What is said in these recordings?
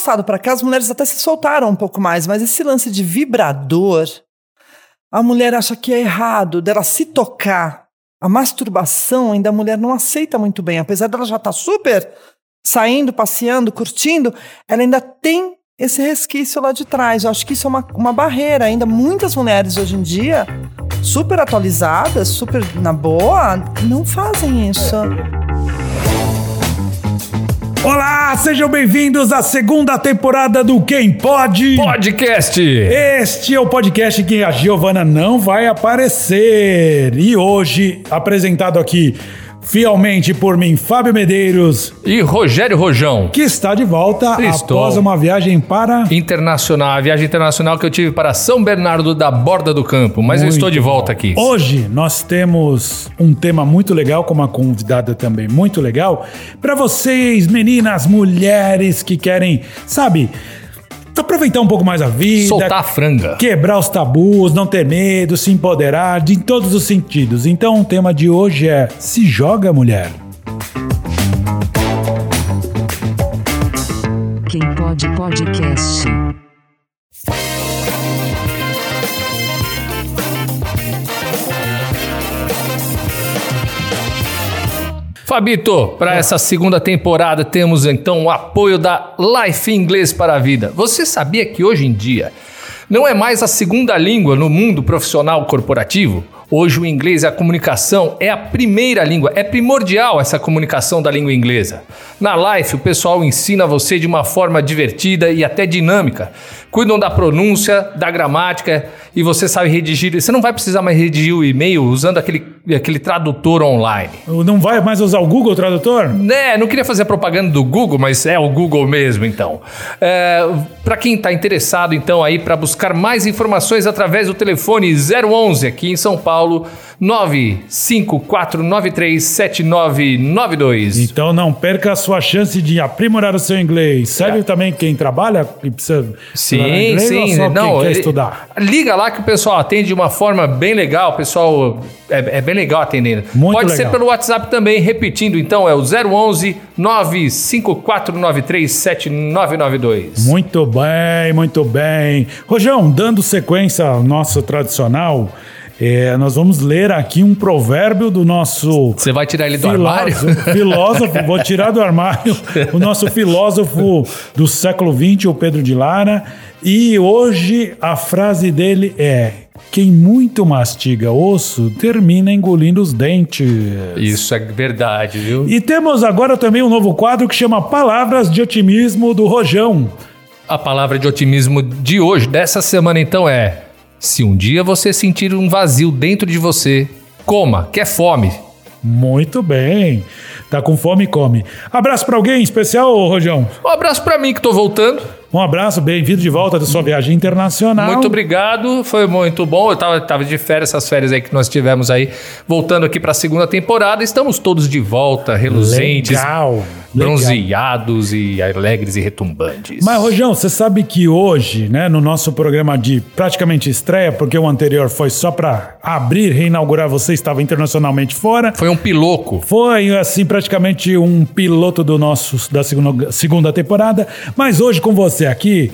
passado para cá, as mulheres até se soltaram um pouco mais, mas esse lance de vibrador, a mulher acha que é errado dela se tocar. A masturbação ainda a mulher não aceita muito bem, apesar dela já estar tá super saindo, passeando, curtindo, ela ainda tem esse resquício lá de trás. Eu acho que isso é uma, uma barreira. Ainda muitas mulheres hoje em dia, super atualizadas, super na boa, não fazem isso. Olá, sejam bem-vindos à segunda temporada do Quem Pode Podcast. Este é o podcast que a Giovana não vai aparecer. E hoje, apresentado aqui fielmente por mim, Fábio Medeiros. E Rogério Rojão. Que está de volta Estou. após uma viagem para. Internacional, a viagem internacional que eu tive para São Bernardo da Borda do Campo. Mas muito eu estou de volta aqui. Hoje nós temos um tema muito legal, com uma convidada também muito legal. Para vocês, meninas, mulheres que querem, sabe aproveitar um pouco mais a vida. Soltar a franga. Quebrar os tabus, não ter medo, se empoderar de, em todos os sentidos. Então o tema de hoje é Se Joga Mulher. Quem pode podcast. Fabito, para essa segunda temporada temos então o apoio da Life Inglês para a Vida. Você sabia que hoje em dia não é mais a segunda língua no mundo profissional corporativo? Hoje o inglês e a comunicação é a primeira língua, é primordial essa comunicação da língua inglesa. Na Life, o pessoal ensina você de uma forma divertida e até dinâmica. Cuidam da pronúncia, da gramática e você sabe redigir. Você não vai precisar mais redigir o e-mail usando aquele, aquele tradutor online. Não vai mais usar o Google Tradutor? Né, não queria fazer propaganda do Google, mas é o Google mesmo, então. É, para quem está interessado, então, aí para buscar mais informações através do telefone 011 aqui em São Paulo, 954937992. Então não perca a sua chance de aprimorar o seu inglês. Serve é. também quem trabalha e precisa sim, inglês sim. ou só não, quem quer estudar? Liga lá que o pessoal atende de uma forma bem legal. O pessoal é, é bem legal atendendo. Muito Pode legal. ser pelo WhatsApp também, repetindo então, é o 011 954937992. Muito bem, muito bem. Rojão, dando sequência ao nosso tradicional é, nós vamos ler aqui um provérbio do nosso. Você vai tirar ele do armário? Filósofo, vou tirar do armário. O nosso filósofo do século XX, o Pedro de Lara. E hoje a frase dele é: quem muito mastiga osso termina engolindo os dentes. Isso é verdade, viu? E temos agora também um novo quadro que chama Palavras de Otimismo do Rojão. A palavra de otimismo de hoje, dessa semana, então, é se um dia você sentir um vazio dentro de você, coma, quer fome. Muito bem. Tá com fome, come. Abraço para alguém especial, Rojão? Um abraço para mim que tô voltando. Um abraço, bem-vindo de volta da sua viagem internacional. Muito obrigado, foi muito bom. Eu tava, tava de férias, essas férias aí que nós tivemos aí, voltando aqui para a segunda temporada. Estamos todos de volta, reluzentes, Legal. bronzeados e alegres e retumbantes. Mas, Rojão, você sabe que hoje, né, no nosso programa de praticamente estreia, porque o anterior foi só para abrir, reinaugurar, você estava internacionalmente fora. Foi um piloco. Foi, assim, praticamente um piloto do nosso, da segunda, segunda temporada. Mas hoje, com você aqui,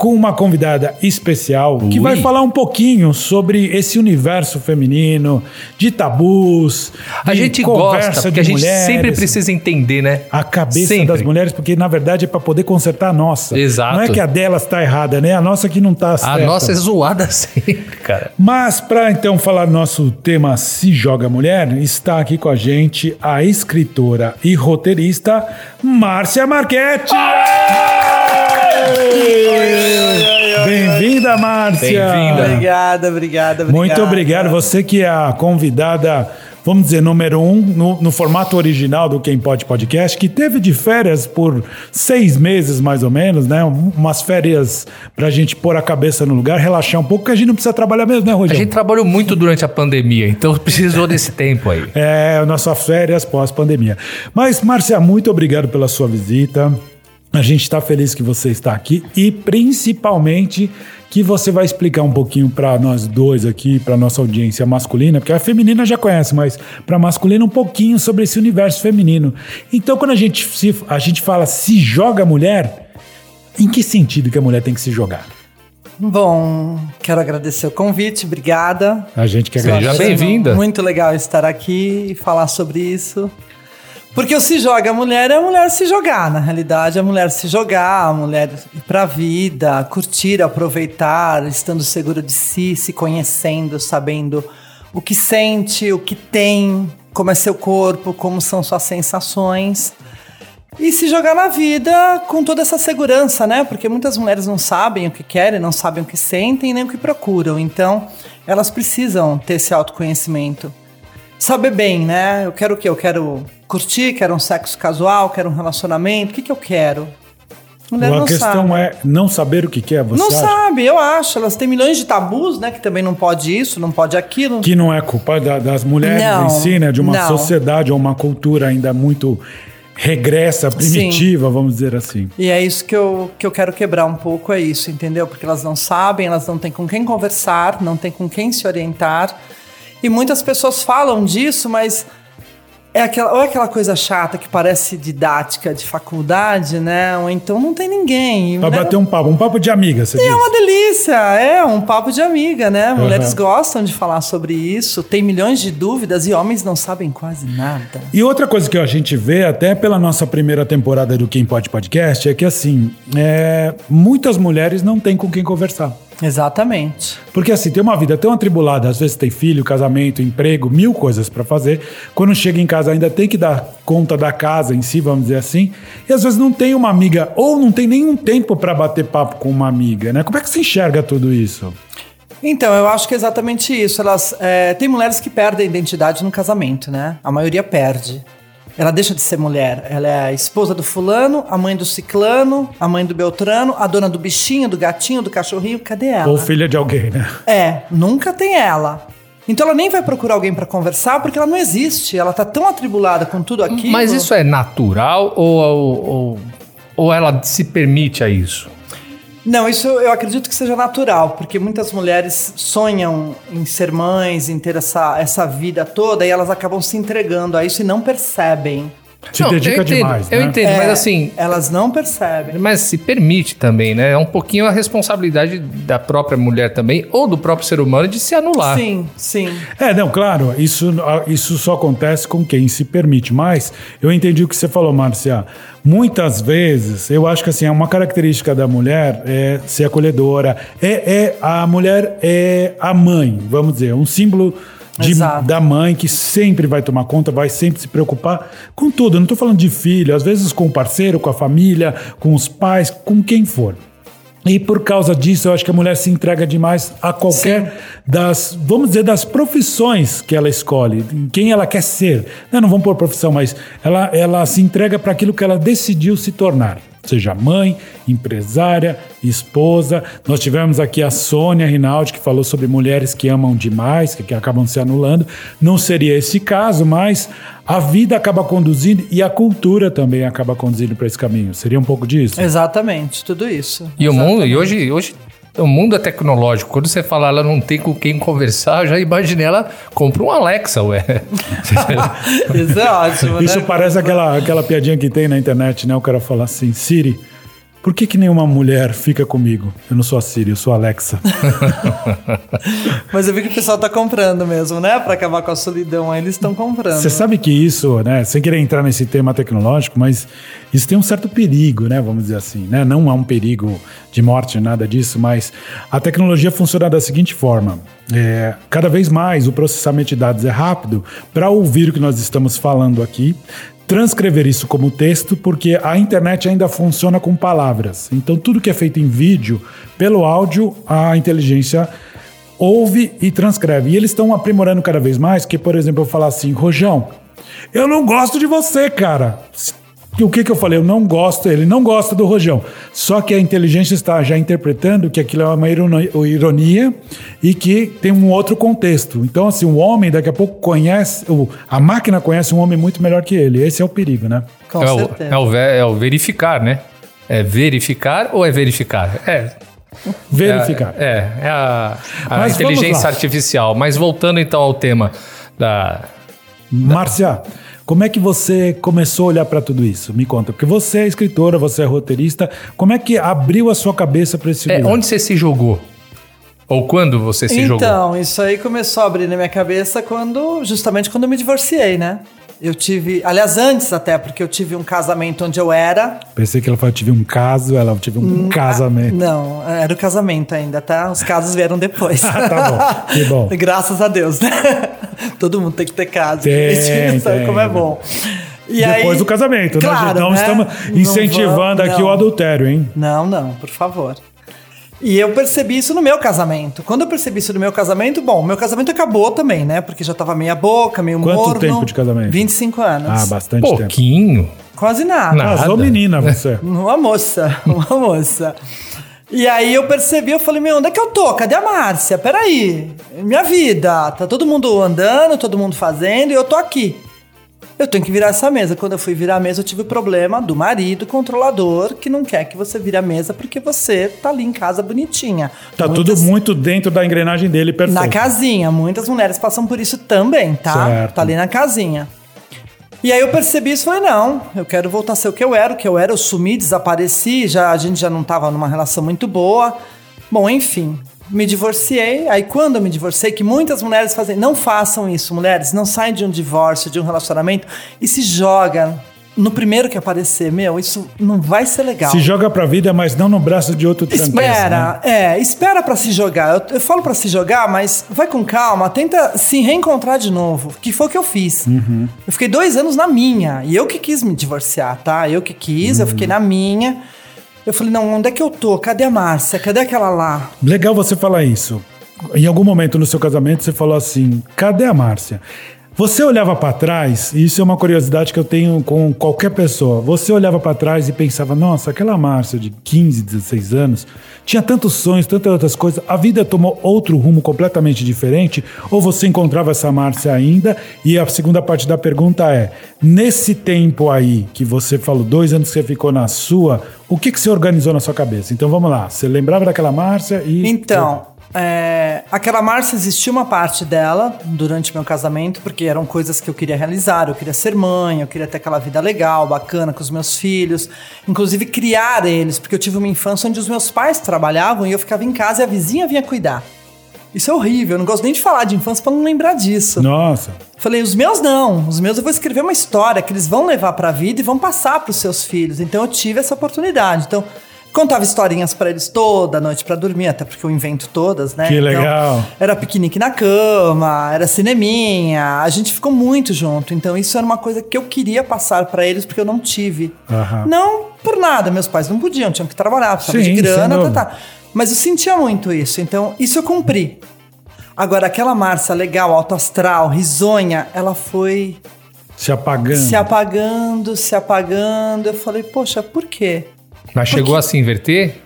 com uma convidada especial Ui. que vai falar um pouquinho sobre esse universo feminino, de tabus. A gente gosta, porque a gente mulheres, sempre precisa entender, né? A cabeça sempre. das mulheres, porque na verdade é para poder consertar a nossa. Exato. Não é que a delas está errada, né? A nossa que não está certa. A nossa é zoada sempre, cara. Mas para então falar nosso tema Se Joga Mulher, está aqui com a gente a escritora e roteirista Márcia Marchetti. Bem-vinda, Márcia. Bem-vinda. Obrigada, obrigada, obrigada. Muito obrigado. Você que é a convidada vamos dizer, número um, no, no, formato original do Quem Pode Podcast, que teve de férias por seis meses, mais ou menos, né? Umas férias pra gente pôr a cabeça no lugar, relaxar um pouco, porque a gente não precisa trabalhar mesmo, né, Rogério? A gente trabalhou muito durante a pandemia, então precisou desse tempo aí. É, nossas férias pós-pandemia. Mas, Márcia, muito obrigado pela sua visita. A gente está feliz que você está aqui e principalmente que você vai explicar um pouquinho para nós dois aqui, para nossa audiência masculina, porque a feminina já conhece, mas para masculina um pouquinho sobre esse universo feminino. Então, quando a gente, se, a gente fala se joga mulher, Em que sentido que a mulher tem que se jogar? Bom, quero agradecer o convite, obrigada. A gente que Seja agradece. bem-vinda. Muito legal estar aqui e falar sobre isso. Porque o se joga a mulher é a mulher se jogar, na realidade, a mulher se jogar, a mulher ir pra vida, curtir, aproveitar, estando segura de si, se conhecendo, sabendo o que sente, o que tem, como é seu corpo, como são suas sensações. E se jogar na vida com toda essa segurança, né? Porque muitas mulheres não sabem o que querem, não sabem o que sentem, nem o que procuram. Então, elas precisam ter esse autoconhecimento. Saber bem, né? Eu quero o quê? Eu quero curtir, quero um sexo casual, quero um relacionamento. O que, que eu quero? Mulher a questão sabe. é não saber o que quer, você Não acha? sabe, eu acho. Elas têm milhões de tabus, né? Que também não pode isso, não pode aquilo. Que não é culpa da- das mulheres Não, em si, né? De uma não. sociedade ou uma cultura ainda muito regressa, primitiva, vamos dizer assim. E é isso que eu, que eu quero quebrar um pouco, é isso, entendeu? Porque elas não sabem, elas não têm com quem conversar, não têm com quem se orientar. E muitas pessoas falam disso, mas é aquela, ou é aquela coisa chata que parece didática de faculdade, né? Ou então não tem ninguém. Pra né? bater um papo, um papo de amiga, você É diz. uma delícia, é um papo de amiga, né? Mulheres Uhum. gostam de falar sobre isso, tem milhões de dúvidas e homens não sabem quase nada. E outra coisa que a gente vê, até pela nossa primeira temporada do Quem Pode Podcast, é que assim, é, muitas mulheres não têm com quem conversar. Exatamente. Porque assim, tem uma vida tão atribulada, às vezes tem filho, casamento, emprego, mil coisas pra fazer. Quando chega em casa ainda tem que dar conta da casa em si, vamos dizer assim. E às vezes não tem uma amiga ou não tem nenhum tempo pra bater papo com uma amiga, né? Como é que se enxerga tudo isso? Então, eu acho que é exatamente isso. Elas é, tem mulheres que perdem a identidade no casamento, né? A maioria perde. Ela deixa de ser mulher. Ela é a esposa do fulano, a mãe do ciclano, a mãe do beltrano, a dona do bichinho, do gatinho, do cachorrinho. Cadê ela? Ou filha de alguém, né? É, nunca tem ela. Então ela nem vai procurar alguém pra conversar porque ela não existe. Ela tá tão atribulada com tudo aquilo. Mas isso é natural ou, ou, ou, ou ela se permite a isso? Não, isso eu acredito que seja natural, porque muitas mulheres sonham em ser mães, em ter essa, essa vida toda, e elas acabam se entregando a isso e não percebem. Se Não, dedica eu entendo, demais, Eu né? entendo, mas É, assim, Elas não percebem. mas se permite também, né? É um pouquinho a responsabilidade da própria mulher também, ou do próprio ser humano, de se anular. Sim, sim. É, não, claro, isso, isso só acontece com quem se permite. Mas eu entendi o que você falou, Márcia. Muitas vezes, eu acho que assim, é uma característica da mulher é ser acolhedora. É, é a mulher é a mãe, vamos dizer, um símbolo de- da mãe que sempre vai tomar conta, vai sempre se preocupar com tudo. Eu não estou falando de filho, às vezes com o parceiro, com a família, com os pais, com quem for. E por causa disso, eu acho que a mulher se entrega demais a qualquer das, vamos dizer, das profissões que ela escolhe, em quem ela quer ser. Né, Não, não vamos pôr profissão, mas ela, ela se entrega para aquilo que ela decidiu se tornar. Seja mãe, empresária, esposa. Nós tivemos aqui a Sônia Rinaldi, que falou sobre mulheres que amam demais, que, que acabam se anulando. Não seria esse caso, mas a vida acaba conduzindo e a cultura também acaba conduzindo para esse caminho. Seria um pouco disso? Exatamente, tudo isso. E o mundo, e hoje, hoje o mundo é tecnológico. Quando você fala ela não tem com quem conversar, eu já imaginei ela compra um Alexa, ué. Isso é ótimo, Isso né? parece aquela, aquela piadinha que tem na internet, né? O cara fala assim, Siri, por que, que nenhuma mulher fica comigo? Eu não sou a Siri, eu sou a Alexa. Mas eu vi que o pessoal tá comprando mesmo, né? Pra acabar com a solidão, aí eles estão comprando. Você sabe que isso, né? Sem querer entrar nesse tema tecnológico, mas isso tem um certo perigo, né? Vamos dizer assim, né? Não há um perigo de morte, nada disso, mas a tecnologia funciona da seguinte forma: é, cada vez mais o processamento de dados é rápido para ouvir o que nós estamos falando aqui. Transcrever isso como texto, porque a internet ainda funciona com palavras. Então, tudo que é feito em vídeo, pelo áudio, a inteligência ouve e transcreve. E eles estão aprimorando cada vez mais, que, por exemplo, eu falar assim, Rojão, eu não gosto de você, cara. O que, que eu falei? Eu não gosto, ele não gosta do Rojão. Só que a inteligência está já interpretando que aquilo é uma ironi- ironia e que tem um outro contexto. Então, assim, o homem daqui a pouco conhece, o- a máquina conhece um homem muito melhor que ele. Esse é o perigo, né? Com é, o, certeza. é, o, ve- é o verificar, né? É verificar ou é verificar? É. Verificar. É, é a, a vamos inteligência artificial. Mas voltando então ao tema da. Márcia, Como é que você começou a olhar para tudo isso? Me conta, porque você é escritora, você é roteirista. Como é que abriu a sua cabeça para esse É, lugar? onde você se jogou? Ou quando você se jogou? Então, isso aí começou a abrir na minha cabeça quando, justamente quando eu me divorciei, né? Eu tive, aliás, antes até, porque eu tive um casamento onde eu era. Pensei que ela falou, tive um caso, ela tive um casamento. Não, era o casamento ainda, tá? Os casos vieram depois. Ah, tá bom, que bom. Graças a Deus, né? Todo mundo tem que ter caso. Tem, A gente sabe tem. como é bom. E Depois aí- do casamento, né? Claro, Não né? estamos Não incentivando vamos- aqui o não. adultério, hein? Não, não, por favor. E eu percebi isso no meu casamento. Quando eu percebi isso no meu casamento, bom, meu casamento acabou também, né? Porque já tava meia boca, meio Quanto morno. tempo de casamento? 25 anos. Ah, bastante tempo. Pouquinho. Quase nada. Nada. Casou menina, você. Uma moça, uma moça. E aí eu percebi, eu falei, meu, onde é que eu tô? Cadê a Márcia? Peraí, minha vida, tá todo mundo andando, todo mundo fazendo, e eu tô aqui. Eu tenho que virar essa mesa. Quando eu fui virar a mesa, eu tive o problema do marido controlador que não quer que você vire a mesa porque você tá ali em casa bonitinha. Tá Muitas- tudo muito dentro da engrenagem dele, perfeito. na casinha. Muitas mulheres passam por isso também, tá? Certo. Tá ali na casinha. E aí eu percebi isso e falei, não, eu quero voltar a ser o que eu era, o que eu era, eu sumi, desapareci, já, a gente já não tava numa relação muito boa. Bom, enfim, me divorciei. Aí quando eu me divorciei, que muitas mulheres fazem, não façam isso, mulheres, não saem de um divórcio, de um relacionamento e se joga no primeiro que aparecer. Meu, isso não vai ser legal. Se joga pra vida, mas não no braço de outro trampista, né? Espera, é, espera pra se jogar. Eu, eu falo pra se jogar, mas vai com calma, tenta se reencontrar de novo, que foi o que eu fiz. Uhum. Eu fiquei dois anos na minha, e eu que quis me divorciar, tá? Eu que quis, eu fiquei Uhum. na minha. Eu falei, não, onde é que eu tô? Cadê a Márcia? Cadê aquela lá? Legal você falar isso. Em algum momento no seu casamento você falou assim: cadê a Márcia? Você olhava pra trás, e isso é uma curiosidade que eu tenho com qualquer pessoa. Você olhava pra trás e pensava: nossa, aquela Márcia de 15, 16 anos tinha tantos sonhos, tantas outras coisas. A vida tomou outro rumo completamente diferente? Ou você encontrava essa Márcia ainda? E a segunda parte da pergunta é: nesse tempo aí que você falou, dois anos que você ficou na sua, o que, que você organizou na sua cabeça? Então vamos lá. Você lembrava daquela Márcia e. Então, é, aquela Márcia existiu uma parte dela durante meu casamento, porque eram coisas que eu queria realizar. Eu queria ser mãe, eu queria ter aquela vida legal, bacana com os meus filhos, inclusive criar eles, porque eu tive uma infância onde os meus pais trabalhavam e eu ficava em casa e a vizinha vinha cuidar. Isso é horrível, eu não gosto nem de falar de infância para não lembrar disso. Nossa. Falei, os meus não. Os meus eu vou escrever uma história que eles vão levar pra vida e vão passar pros seus filhos. Então eu tive essa oportunidade. Então, contava historinhas pra eles toda noite pra dormir, até porque eu invento todas, né? Que Então, legal. era piquenique na cama, era cineminha. A gente ficou muito junto. Então isso era uma coisa que eu queria passar pra eles porque eu não tive. Não por nada, meus pais não podiam, tinham que trabalhar, precisavam de grana, tá, tá. Mas eu sentia muito isso, então isso eu cumpri. Agora, aquela Márcia legal, alto astral, risonha, ela foi Se apagando. se apagando, se apagando. Eu falei, poxa, por quê? Mas chegou a se inverter?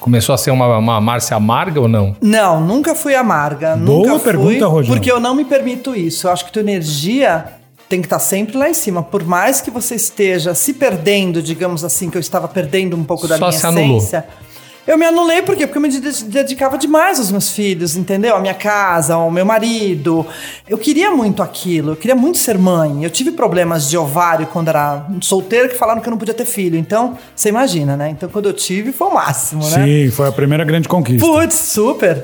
Começou a ser uma, uma Márcia amarga ou não? Não, nunca fui amarga. Boa nunca fui, pergunta, Rogério. Porque eu não me permito isso. Eu acho que tua energia tem que estar sempre lá em cima. Por mais que você esteja se perdendo, digamos assim, que eu estava perdendo um pouco da Só minha se anulou. essência. Eu me anulei por quê? Porque eu me de- dedicava demais aos meus filhos, entendeu? A minha casa, ao meu marido. Eu queria muito aquilo, eu queria muito ser mãe. Eu tive problemas de ovário quando era solteira que falaram que eu não podia ter filho. Então, você imagina, né? Então, quando eu tive, foi o máximo, né? Sim, foi a primeira grande conquista. Putz, super.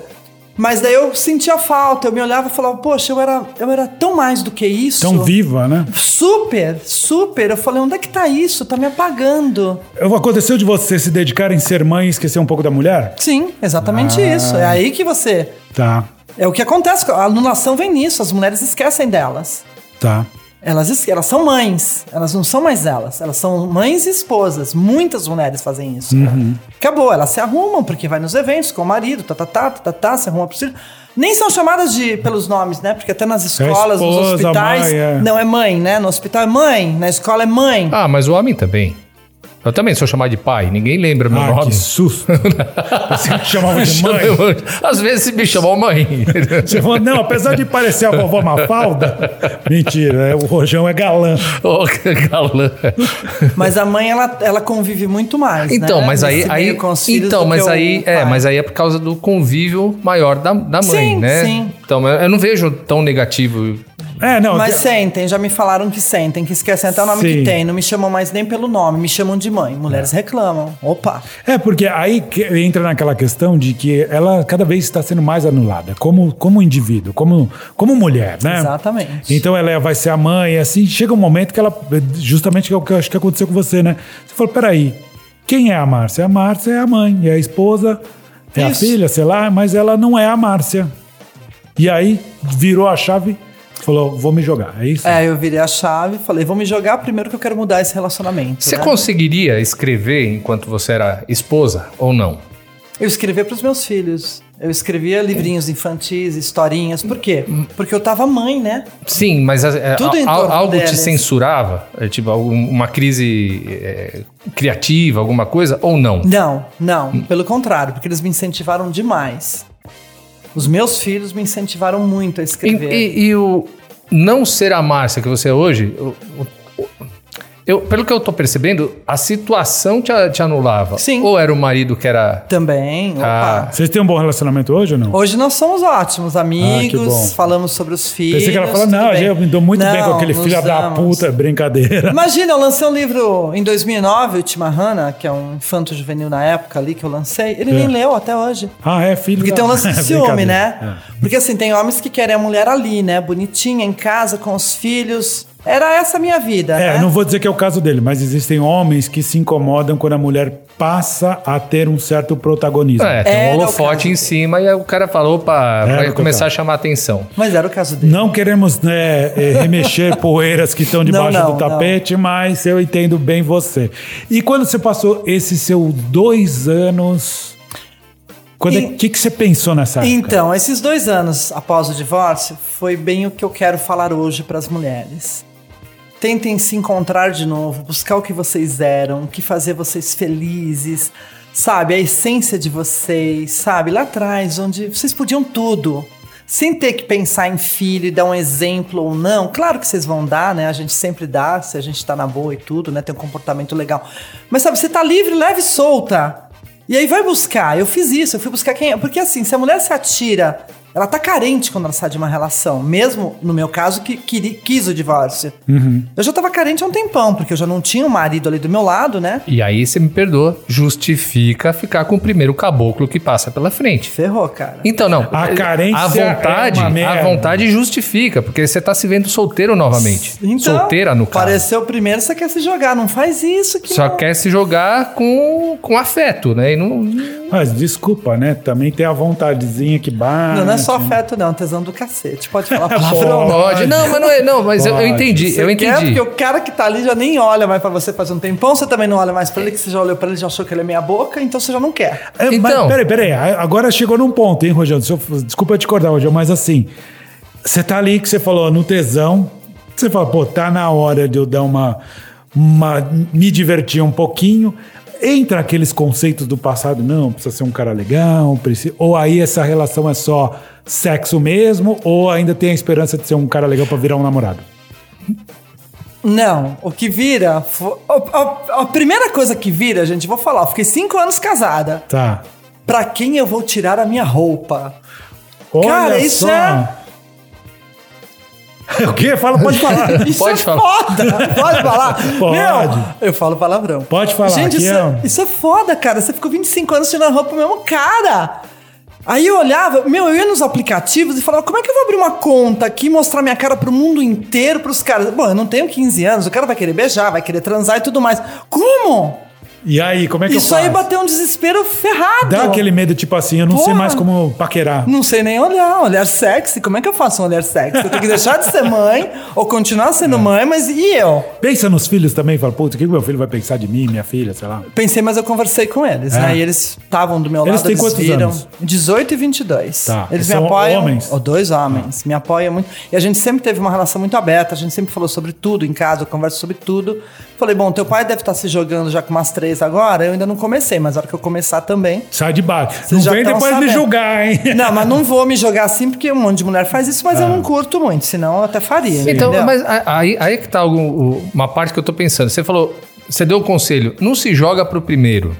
Mas daí eu sentia falta, eu me olhava e falava, poxa, eu era, eu era tão mais do que isso. Tão viva, né? Super, super. Eu falei, onde é que tá isso? Tá me apagando. Aconteceu de você se dedicar em ser mãe e esquecer um pouco da mulher? Sim, exatamente Ah. isso. É aí que você. Tá, É o que acontece. A anulação vem nisso, as mulheres esquecem delas. tá. Elas, elas são mães, elas não são mais elas, elas são mães e esposas. Muitas mulheres fazem isso. Uhum. Acabou, elas se arrumam porque vai nos eventos com o marido, tá, tá, tá, tá, tá, tá se arruma pro filho. Nem são chamadas de, pelos nomes, né? Porque até nas escolas, nos esposa, hospitais. mãe, é. Não, é mãe, né? No hospital é mãe, na escola é mãe. Ah, mas o homem também. Eu também sou chamado de pai, ninguém lembra meu Ah, nome. que susto. Você me chamava de mãe? Às vezes me chamou mãe. Você falou, não, apesar de parecer a vovó Mafalda, mentira, é, o Rojão é galã. Ô, que galã. Mas a mãe, ela, ela convive muito mais. Então, né? mas aí, aí então, mas aí, é, pai. mas aí é por causa do convívio maior da, da mãe, Sim, né? sim. Então, eu eu não vejo tão negativo É, não. Mas sentem, já me falaram que sentem, que esquecem até o nome Sim. que tem. Não me chamam mais nem pelo nome, me chamam de mãe. É. Mulheres reclamam. Opa. É, porque aí que entra naquela questão de que ela cada vez está sendo mais anulada, como, como indivíduo, como, como mulher, né? Exatamente. Então ela vai ser a mãe, assim, chega um momento que ela, justamente é o que eu acho que aconteceu com você, né? Você falou, peraí, quem é a Márcia? A Márcia é a mãe, é a esposa, é a Isso. filha, sei lá, mas ela não é a Márcia. E aí virou a chave, falou, vou me jogar, é isso? É, eu virei a chave e falei, vou me jogar primeiro que eu quero mudar esse relacionamento. Você né? conseguiria escrever enquanto você era esposa ou não? Eu escrevia para os meus filhos. Eu escrevia livrinhos infantis, historinhas. Por quê? Porque eu tava mãe, né? Sim, mas é, Tudo em al- torno algo te censurava? É, tipo, uma crise é, criativa, alguma coisa? Ou não? Não, não. Pelo contrário, porque eles me incentivaram demais. Os meus filhos me incentivaram muito a E, escrever. e- e o não ser a Márcia que você é hoje, o- o- eu, pelo que eu tô percebendo, a situação te, te anulava. Sim. Ou era o marido que era. Também, opa. Ah. Vocês têm um bom relacionamento hoje ou não? Hoje nós somos ótimos amigos, bom. falamos sobre os filhos. Pensei que ela falou, não, bem. eu me dou muito bem com Não, aquele filho da amamos. puta, brincadeira. Imagina, eu lancei um livro em 2009, o Timarana, que é um infanto juvenil na época ali que eu lancei. Ele É. nem leu até hoje. Ah, é filho Porque da... tem um lance de ciúme, Brincadeira. né? Porque assim, tem homens que querem a mulher ali, né? Bonitinha, em casa, com os filhos. Era essa a minha vida, É, né? não vou dizer que é o caso dele, mas existem homens que se incomodam quando a mulher passa a ter um certo protagonismo. É, tem Era um o holofote em cima e o cara falou, opa, Era vai começar a chamar atenção. Mas era o caso dele. Não queremos né, eh, remexer poeiras que estão debaixo Não, não, do tapete, mas eu entendo bem você. E quando você passou esses seus dois anos, o E- que, que você pensou nessa época? Então, esses dois anos após o divórcio, foi bem o que eu quero falar hoje para as mulheres. Tentem se encontrar de novo, buscar o que vocês eram, o que fazia vocês felizes, sabe? A essência de vocês, sabe? Lá atrás, onde vocês podiam tudo. Sem ter que pensar em filho e dar um exemplo ou não. Claro que vocês vão dar, né? A gente sempre dá, se a gente tá na boa e tudo, né? Tem um comportamento legal. Mas sabe, você tá livre, leve e solta. E aí vai buscar. Eu fiz isso, eu fui buscar quem. Porque assim, se a mulher se atira, ela tá carente quando ela sai de uma relação. Mesmo no meu caso, que, que quis o divórcio. Eu já tava carente há um tempão, porque eu já não tinha um marido ali do meu lado, né? E aí você me perdoa, justifica ficar com o primeiro caboclo que passa pela frente. Ferrou, cara. Então, não. A carência a vontade, é uma a vontade justifica, porque você tá se vendo solteiro novamente. Então, Solteira, no caso. Apareceu primeiro, você quer se jogar. Não faz isso que Só não. quer se jogar com, com afeto, né? E não, Mas desculpa, né? Também tem a vontadezinha que bate. Não, não é só afeto, não. Tesão do cacete. Pode falar palavrão. pode. Não, mas não é. Não, mas eu, eu entendi, Você eu quer, entendi. porque o cara que tá ali já nem olha mais pra você faz um tempão, você também não olha mais pra ele, que você já olhou pra ele, já achou que ele é meia boca, então você já não quer. É, Então- Mas, peraí, peraí. Agora chegou num ponto, hein, Rogério? Desculpa te acordar, Rogério, mas assim, você tá ali que você falou no tesão, você fala, pô, tá na hora de eu dar uma. uma me divertir um pouquinho. Entra aqueles conceitos do passado, não, precisa ser um cara legal, precisa, ou aí essa relação é só sexo mesmo, ou ainda tem a esperança de ser um cara legal pra virar um namorado? Não, o que vira. A, primeira coisa que vira, gente, vou falar, eu fiquei cinco anos casada. Tá. Pra quem eu vou tirar a minha roupa? Olha Cara, isso só. é- o quê? Fala, pode falar. Isso Pode é falar. foda! Pode falar? Pode. Meu, eu falo palavrão. Pode falar, Gente, isso é é, um- isso é foda, cara. Você ficou 25 anos tirando roupa pro mesmo cara. Aí eu olhava, meu, eu ia nos aplicativos e falava, como é que eu vou abrir uma conta aqui e mostrar minha cara pro mundo inteiro, pros caras? Bom, eu não tenho 15 anos, o cara vai querer beijar, vai querer transar e tudo mais. Como? E aí, como é que Isso eu aí faço? bateu um desespero ferrado. Dá aquele medo, tipo assim, eu não sei Porra. mais como paquerar. Não sei nem olhar, olhar sexy. Como é que eu faço um olhar sexy? Eu tenho que deixar de ser mãe ou continuar sendo É. mãe, mas e eu? Pensa nos filhos também, fala, putz, o que meu filho vai pensar de mim, minha filha, sei lá. Pensei, mas eu conversei com eles, É. né? E eles estavam do meu Eles lado, têm eles quantos viram. anos? 18 e 22. Tá. Eles São me apoiam. homens? Ou dois homens. Me apoiam muito. E a gente sempre teve uma relação muito aberta, a gente sempre falou sobre tudo em casa, eu converso sobre tudo. Falei, bom, teu pai deve estar se jogando já com umas três agora, eu ainda não comecei, mas na hora que eu começar também. Sai de baixo. Não já vem depois me sabendo. julgar, hein? Não, mas não vou me jogar assim, porque um monte de mulher faz isso, mas eu não curto muito, senão eu até faria. Então, entendeu? mas aí, aí que tá algum- uma parte que eu tô pensando. Você falou, você deu o conselho, não se joga pro primeiro.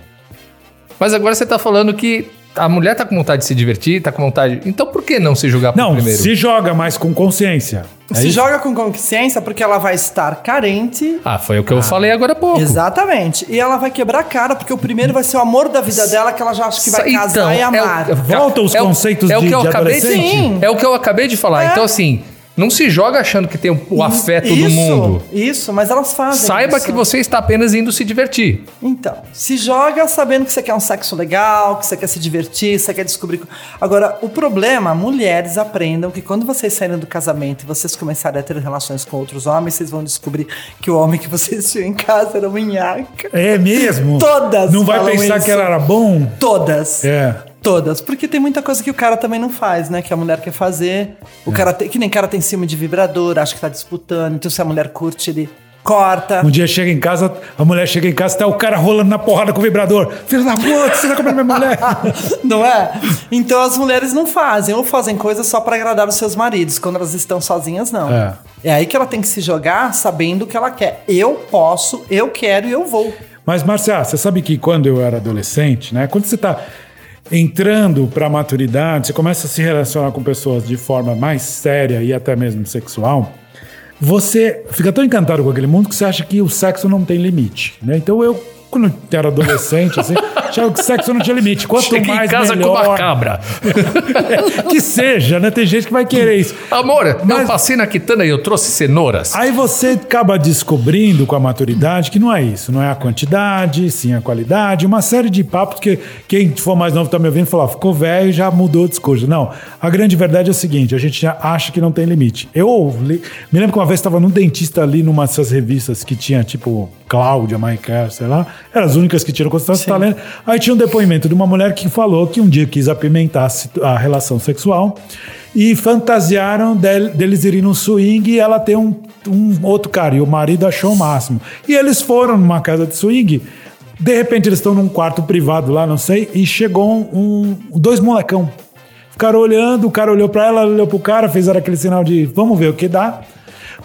Mas agora você tá falando que A mulher tá com vontade de se divertir, tá com vontade. Então por que não se jogar pro Não, primeiro? se joga mais com consciência. É Se isso? joga com consciência porque ela vai estar carente. Ah, foi o que eu falei agora há pouco. Exatamente. E ela vai quebrar a cara, porque o primeiro vai ser o amor da vida dela, que ela já acha que vai Então, casar e é o- amar. Volta os é o- conceitos é o de- que eu de acabei adolescente? Sim. É o que eu acabei de falar. É. Então, assim, não se joga achando que tem o, afeto do isso, mundo. Isso, mas elas fazem Saiba isso. que você está apenas indo se divertir. Então, se joga sabendo que você quer um sexo legal, que você quer se divertir, que você quer descobrir. co- Agora, o problema, mulheres aprendam que quando vocês saírem do casamento e vocês começarem a ter relações com outros homens, vocês vão descobrir que o homem que vocês tinham em casa era um minhaca. É mesmo? Todas Não vai falam pensar isso. que ela era bom? Todas. É. Todas. Porque tem muita coisa que o cara também não faz, né? Que a mulher quer fazer. O cara tem, que nem cara tem ciúme de vibrador, acha que tá disputando. Então, se a mulher curte, ele corta. Um dia chega em casa, a mulher chega em casa, tá o cara rolando na porrada com o vibrador. Filho da puta, você tá comendo minha mulher? Não é? Então as mulheres não fazem, ou fazem coisas só pra agradar os seus maridos. Quando elas estão sozinhas, não. É. É. aí que ela tem que se jogar sabendo o que ela quer. Eu posso, eu quero e eu vou. Mas, Marcia, você sabe que quando eu era adolescente, né? Quando você tá entrando pra maturidade, você começa a se relacionar com pessoas de forma mais séria e até mesmo sexual, você fica tão encantado com aquele mundo que você acha que o sexo não tem limite, né? Então eu, quando eu era adolescente, assim, achava que o sexo não tinha limite. Quanto Chega mais em casa melhor, com uma cabra. que seja, né? Tem gente que vai querer isso. Amor, eu Mas- passei na quitanda e eu trouxe cenouras. Aí você acaba descobrindo com a maturidade que não é isso, não é a quantidade, sim a qualidade, uma série de papos que quem for mais novo tá me ouvindo falar, ficou velho e já mudou o discurso. Não, a grande verdade é o seguinte, a gente já acha que não tem limite. Eu li- me lembro que uma vez estava num dentista ali numa dessas revistas que tinha tipo Cláudia, Maicon, sei lá, eram as únicas que tiram constância de talento. Aí tinha um depoimento de uma mulher que falou que um dia quis apimentar a relação sexual e fantasiaram del- deles irem num swing e ela ter um, um outro cara. E o marido achou o máximo. E eles foram numa casa de swing. De repente eles estão num quarto privado lá, não sei, e chegou um, dois molecão. Ficaram olhando, o cara olhou pra ela, ela olhou pro cara, fez aquele sinal de vamos ver o que dá.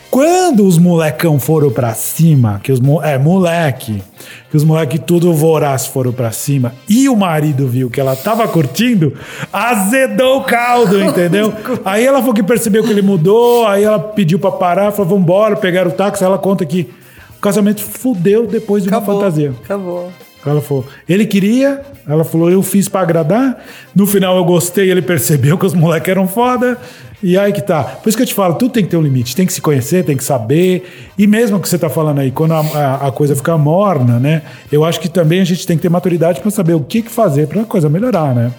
Quando os molecão foram pra cima, que os mo- é moleque, que os moleque tudo voraz foram pra cima e o marido viu que ela tava curtindo, azedou o caldo, entendeu? aí ela falou que percebeu que ele mudou, aí ela pediu pra parar, falou vambora, pegaram o táxi, ela conta que o casamento fudeu depois de uma fantasia. Acabou. Ela falou, ele queria, ela falou, eu fiz pra agradar. No final eu gostei, ele percebeu que os moleques eram foda. E aí que tá. Por isso que eu te falo, tudo tem que ter um limite. Tem que se conhecer, tem que saber. E mesmo que você tá falando aí, quando a, a- a coisa fica morna, né? Eu acho que também a gente tem que ter maturidade pra saber o que, que fazer pra coisa melhorar, né?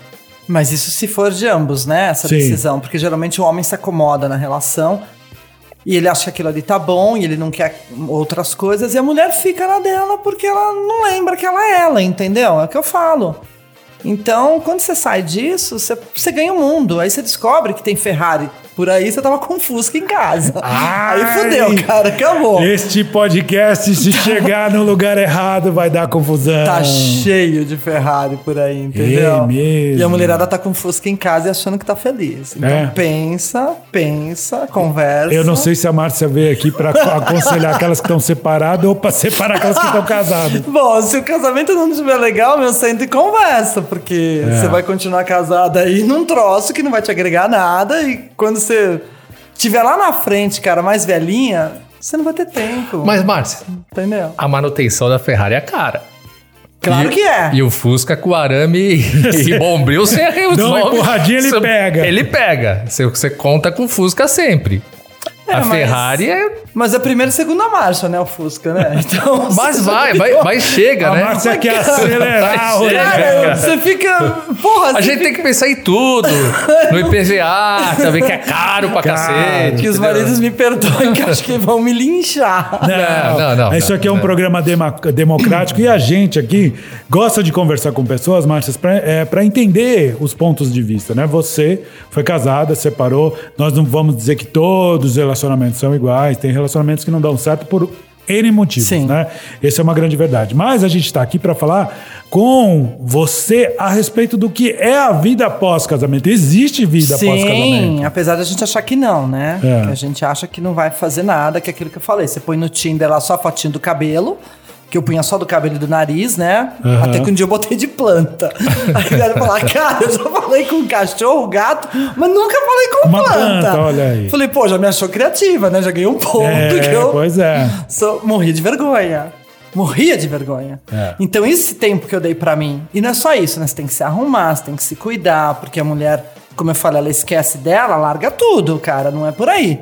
Mas isso se for de ambos, né? Essa Sim. decisão. Porque geralmente o homem se acomoda na relação e ele acha que aquilo ali tá bom e ele não quer outras coisas. E a mulher fica na dela porque ela não lembra que ela é ela, entendeu? É o que eu falo. Então, quando você sai disso, você, você ganha o mundo. Aí você descobre que tem Ferrari por aí, você tava com Fusca em casa. Ai! Aí fudeu, cara, acabou. Este podcast, se chegar no lugar errado, vai dar confusão. Tá cheio de Ferrari por aí, entendeu? É mesmo. E a mulherada tá com Fusca em casa e achando que tá feliz. Então É. pensa, pensa, conversa. Eu não sei se a Márcia veio aqui pra aconselhar aquelas que estão separadas ou pra separar aquelas que estão casadas. Bom, se o casamento não estiver legal, meu, senta e conversa, porque É. você vai continuar casada aí num troço que não vai te agregar nada e quando você tiver lá na frente, cara, mais velhinha, você não vai ter tempo. Mas, Márcia, Entendeu? a manutenção da Ferrari é cara. Claro E- que é. E o Fusca com arame e bombril, você resolve. Dá uma empurradinha, ele Você- pega. Ele pega. Você, você conta com o Fusca sempre. A mas- Ferrari é. Mas é primeira e segunda marcha, né? O Fusca, né? Então. Mas vai, vai, vai chega, A né? Márcia quer acelerar, Vai. Cara, você fica. Porra, A gente tem que pensar em tudo. No IPVA também, que é caro pra Caro. cacete. Que os maridos me perdoem, que acho que vão me linchar. Não, não, não, Isso não, aqui é um não. programa democrático e a gente aqui gosta de conversar com pessoas, Márcia, para é, pra entender os pontos de vista, né? Você foi casada, separou. Nós não vamos dizer que todos os relacionamentos são iguais. Tem relacionamentos que não dão certo por N motivos, Sim. né? Essa é uma grande verdade. Mas a gente está aqui para falar com você a respeito do que é a vida pós-casamento. Existe vida pós-casamento. Sim, apesar de a gente achar que não, né? É. Que a gente acha que não vai fazer nada, que é aquilo que eu falei. Você põe no Tinder lá só a fotinho do cabelo, que que eu punha só do cabelo e do nariz, né? Aham. Até que um dia eu botei de planta. Aí a galera fala, cara, eu já falei com cachorro, gato, mas nunca falei com Uma planta. planta, olha aí. Falei, pô, já me achou criativa, né? Já ganhei um ponto. que É, eu pois é. sou- morria de vergonha. Morria de vergonha. É. Então, esse tempo que eu dei pra mim, e não é só isso, né? Você tem que se arrumar, você tem que se cuidar, porque a mulher, como eu falei, ela esquece dela, larga tudo, cara, não é por aí.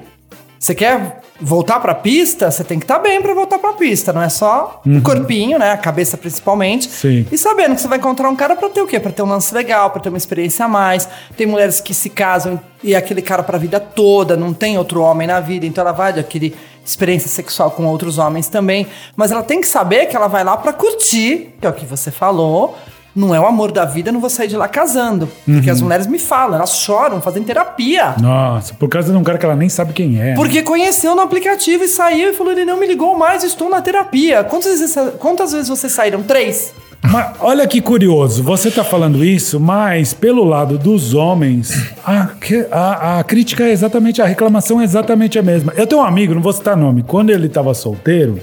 Você quer voltar pra pista, você tem que estar bem pra voltar pra pista, não é só o corpinho, né? A cabeça principalmente. Uhum. Sim. E sabendo que você vai encontrar um cara pra ter o quê? Pra ter um lance legal, pra ter uma experiência a mais. Tem mulheres que se casam e é aquele cara pra vida toda, não tem outro homem na vida, então ela vai adquirir experiência sexual com outros homens também. Mas ela tem que saber que ela vai lá pra curtir, que é o que você falou. Não é o amor da vida, eu não vou sair de lá casando. Porque Uhum. as mulheres me falam, elas choram, fazem terapia. Nossa, por causa de um cara que ela nem sabe quem é. Porque conheceu no aplicativo e saiu e falou: ele não me ligou mais, estou na terapia. Quantas vezes, quantas vezes vocês saíram? Três. Mas olha que curioso, você tá falando isso, mas pelo lado dos homens, a, a- a crítica é exatamente, a reclamação é exatamente a mesma. Eu tenho um amigo, não vou citar nome, quando ele tava solteiro,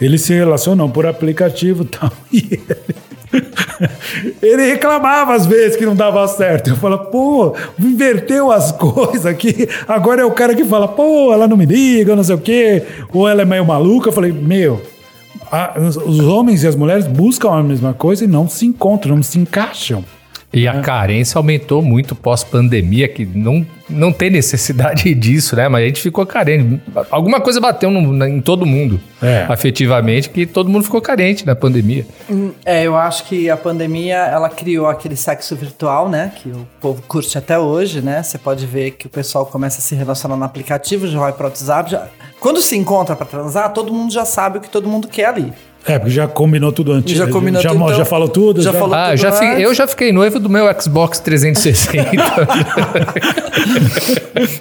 ele se relacionou por aplicativo e tal, e ele, ele reclamava às vezes que não dava certo. Eu falo, pô, inverteu as coisas aqui, agora é o cara que fala, pô, ela não me liga, não sei o quê, ou ela é meio maluca. Eu falei, meu, a- os homens e as mulheres buscam a mesma coisa e não se encontram, não se encaixam. E a carência aumentou muito pós-pandemia, que não, não tem necessidade disso, né? Mas a gente ficou carente. Alguma coisa bateu no- na- em todo mundo, É. afetivamente, que todo mundo ficou carente na pandemia. É, eu acho que a pandemia ela criou aquele sexo virtual, né? Que o povo curte até hoje, né? Você pode ver que o pessoal começa a se relacionar no aplicativo, já vai pro WhatsApp. Já... Quando se encontra pra transar, todo mundo já sabe o que todo mundo quer ali. É, porque já combinou tudo antes. Já combinou já, tudo, então- já falou tudo. já falou- Ah, tudo já fi- antes. eu já fiquei noivo do meu Xbox 360.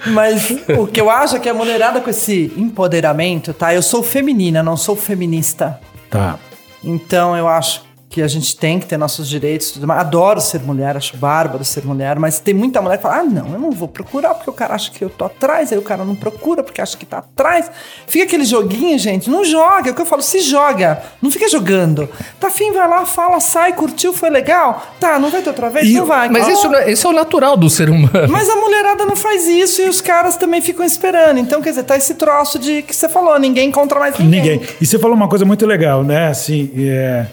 Mas o que eu acho é que a mulherada com esse empoderamento, tá? Eu sou feminina, não sou feminista. Tá. Então eu acho que a gente tem que ter nossos direitos. e tudo mais. Adoro ser mulher, acho bárbaro ser mulher, mas tem muita mulher que fala: ah, não, eu não vou procurar porque o cara acha que eu tô atrás, aí o cara não procura porque acha que tá atrás. Fica aquele joguinho, gente, não joga. É o que eu falo, se joga, não fica jogando. Tá afim, vai lá, fala, sai, curtiu, foi legal? Tá, não vai ter outra vez? E- não vai. Mas isso, é- isso é o natural do ser humano. mas a mulherada não faz isso e os caras também ficam esperando. Então, quer dizer, tá esse troço de que você falou, ninguém encontra mais ninguém. Ninguém. E você falou uma coisa muito legal, né? Assim, é,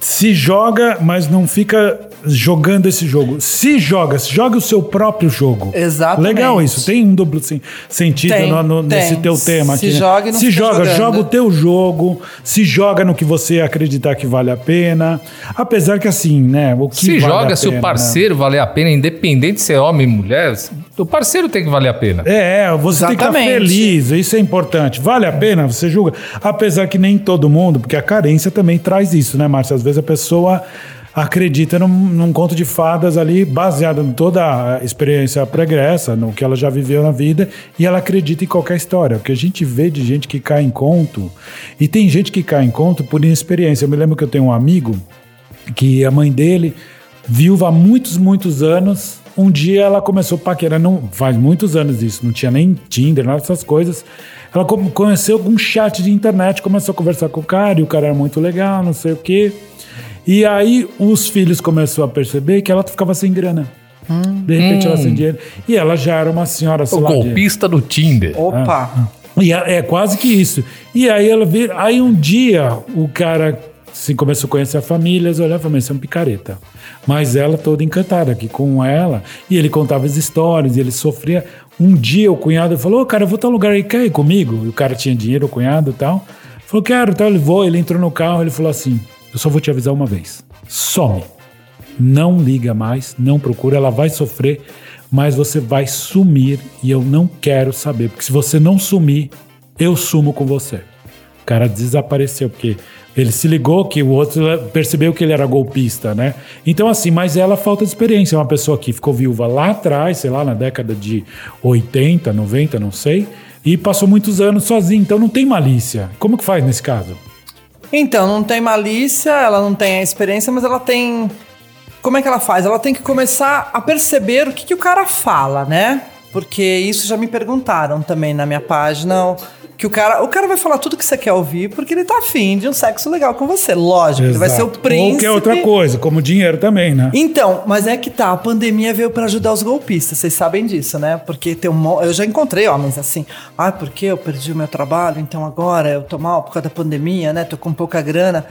se joga, mas não fica jogando esse jogo. Se joga, se joga o seu próprio jogo. Exatamente. Legal isso. Tem um duplo sen- sentido Tem, no- no- nesse tem. teu tema Se aqui. né? joga não se fica joga, jogando. joga o teu jogo, se joga no que você acreditar que vale a pena. Apesar que assim, né? O que Se vale joga, a se o pena, né? parceiro valer a pena, independente se é homem ou mulher, o parceiro tem que valer a pena. É, você tem que Exatamente. estar feliz, isso é importante. Vale a pena? Você julga? Apesar que nem todo mundo, porque a carência também traz isso, né, Márcia? Às vezes a pessoa acredita num, num conto de fadas ali, baseado em toda a experiência pregressa, no que ela já viveu na vida, e ela acredita em qualquer história. Porque a gente vê de gente que cai em conto, e tem gente que cai em conto por inexperiência. Eu me lembro que eu tenho um amigo que a mãe dele, viúva há muitos, muitos anos, um dia ela começou a paquerar, não, faz muitos anos isso, não tinha nem Tinder, nada dessas coisas. Ela co- conheceu um chat de internet, começou a conversar com o cara, e o cara era muito legal, não sei o quê. E aí os filhos começaram a perceber que ela ficava sem grana. De repente ela sem dinheiro. E ela já era uma senhora, sei O lá, de- golpista do Tinder. Opa! e é, é quase que isso. E aí ela vê. Aí um dia o cara se começou a conhecer a família, eles olharam e falaram, "Mas você é um picareta. Mas ela toda encantada aqui com ela. E ele contava as histórias, e ele sofria. Um dia o cunhado falou: Ô, cara, eu vou tal lugar aí, quer ir comigo? E o cara tinha dinheiro, o cunhado e tal. Falou, quero, tal. Ele voou, ele entrou no carro, ele falou assim: Eu só vou te avisar uma vez. Some. Não liga mais, não procura, ela vai sofrer, mas você vai sumir e eu não quero saber, porque se você não sumir, eu sumo com você. O cara desapareceu, porque ele se ligou que o outro percebeu que ele era golpista, né? Então, assim, mas ela falta de experiência. É uma pessoa que ficou viúva lá atrás, sei lá, na década de 80, 90, não sei, e passou muitos anos sozinha, então não tem malícia. Como que faz nesse caso? Então, não tem malícia, ela não tem a experiência, mas ela tem. Como é que ela faz? Ela tem que começar a perceber o que, que o cara fala, né? Porque isso já me perguntaram também na minha página. Que o cara, o cara vai falar tudo que você quer ouvir porque ele tá afim de um sexo legal com você. Lógico, ele vai ser o Exato. príncipe. Ou que é outra coisa, como dinheiro também, né? Então, mas é que tá, a pandemia veio pra ajudar os golpistas, vocês sabem disso, né? Porque tem um, eu já encontrei homens assim, ah, porque eu perdi o meu trabalho, então agora eu tô mal por causa da pandemia, né? Tô com pouca grana.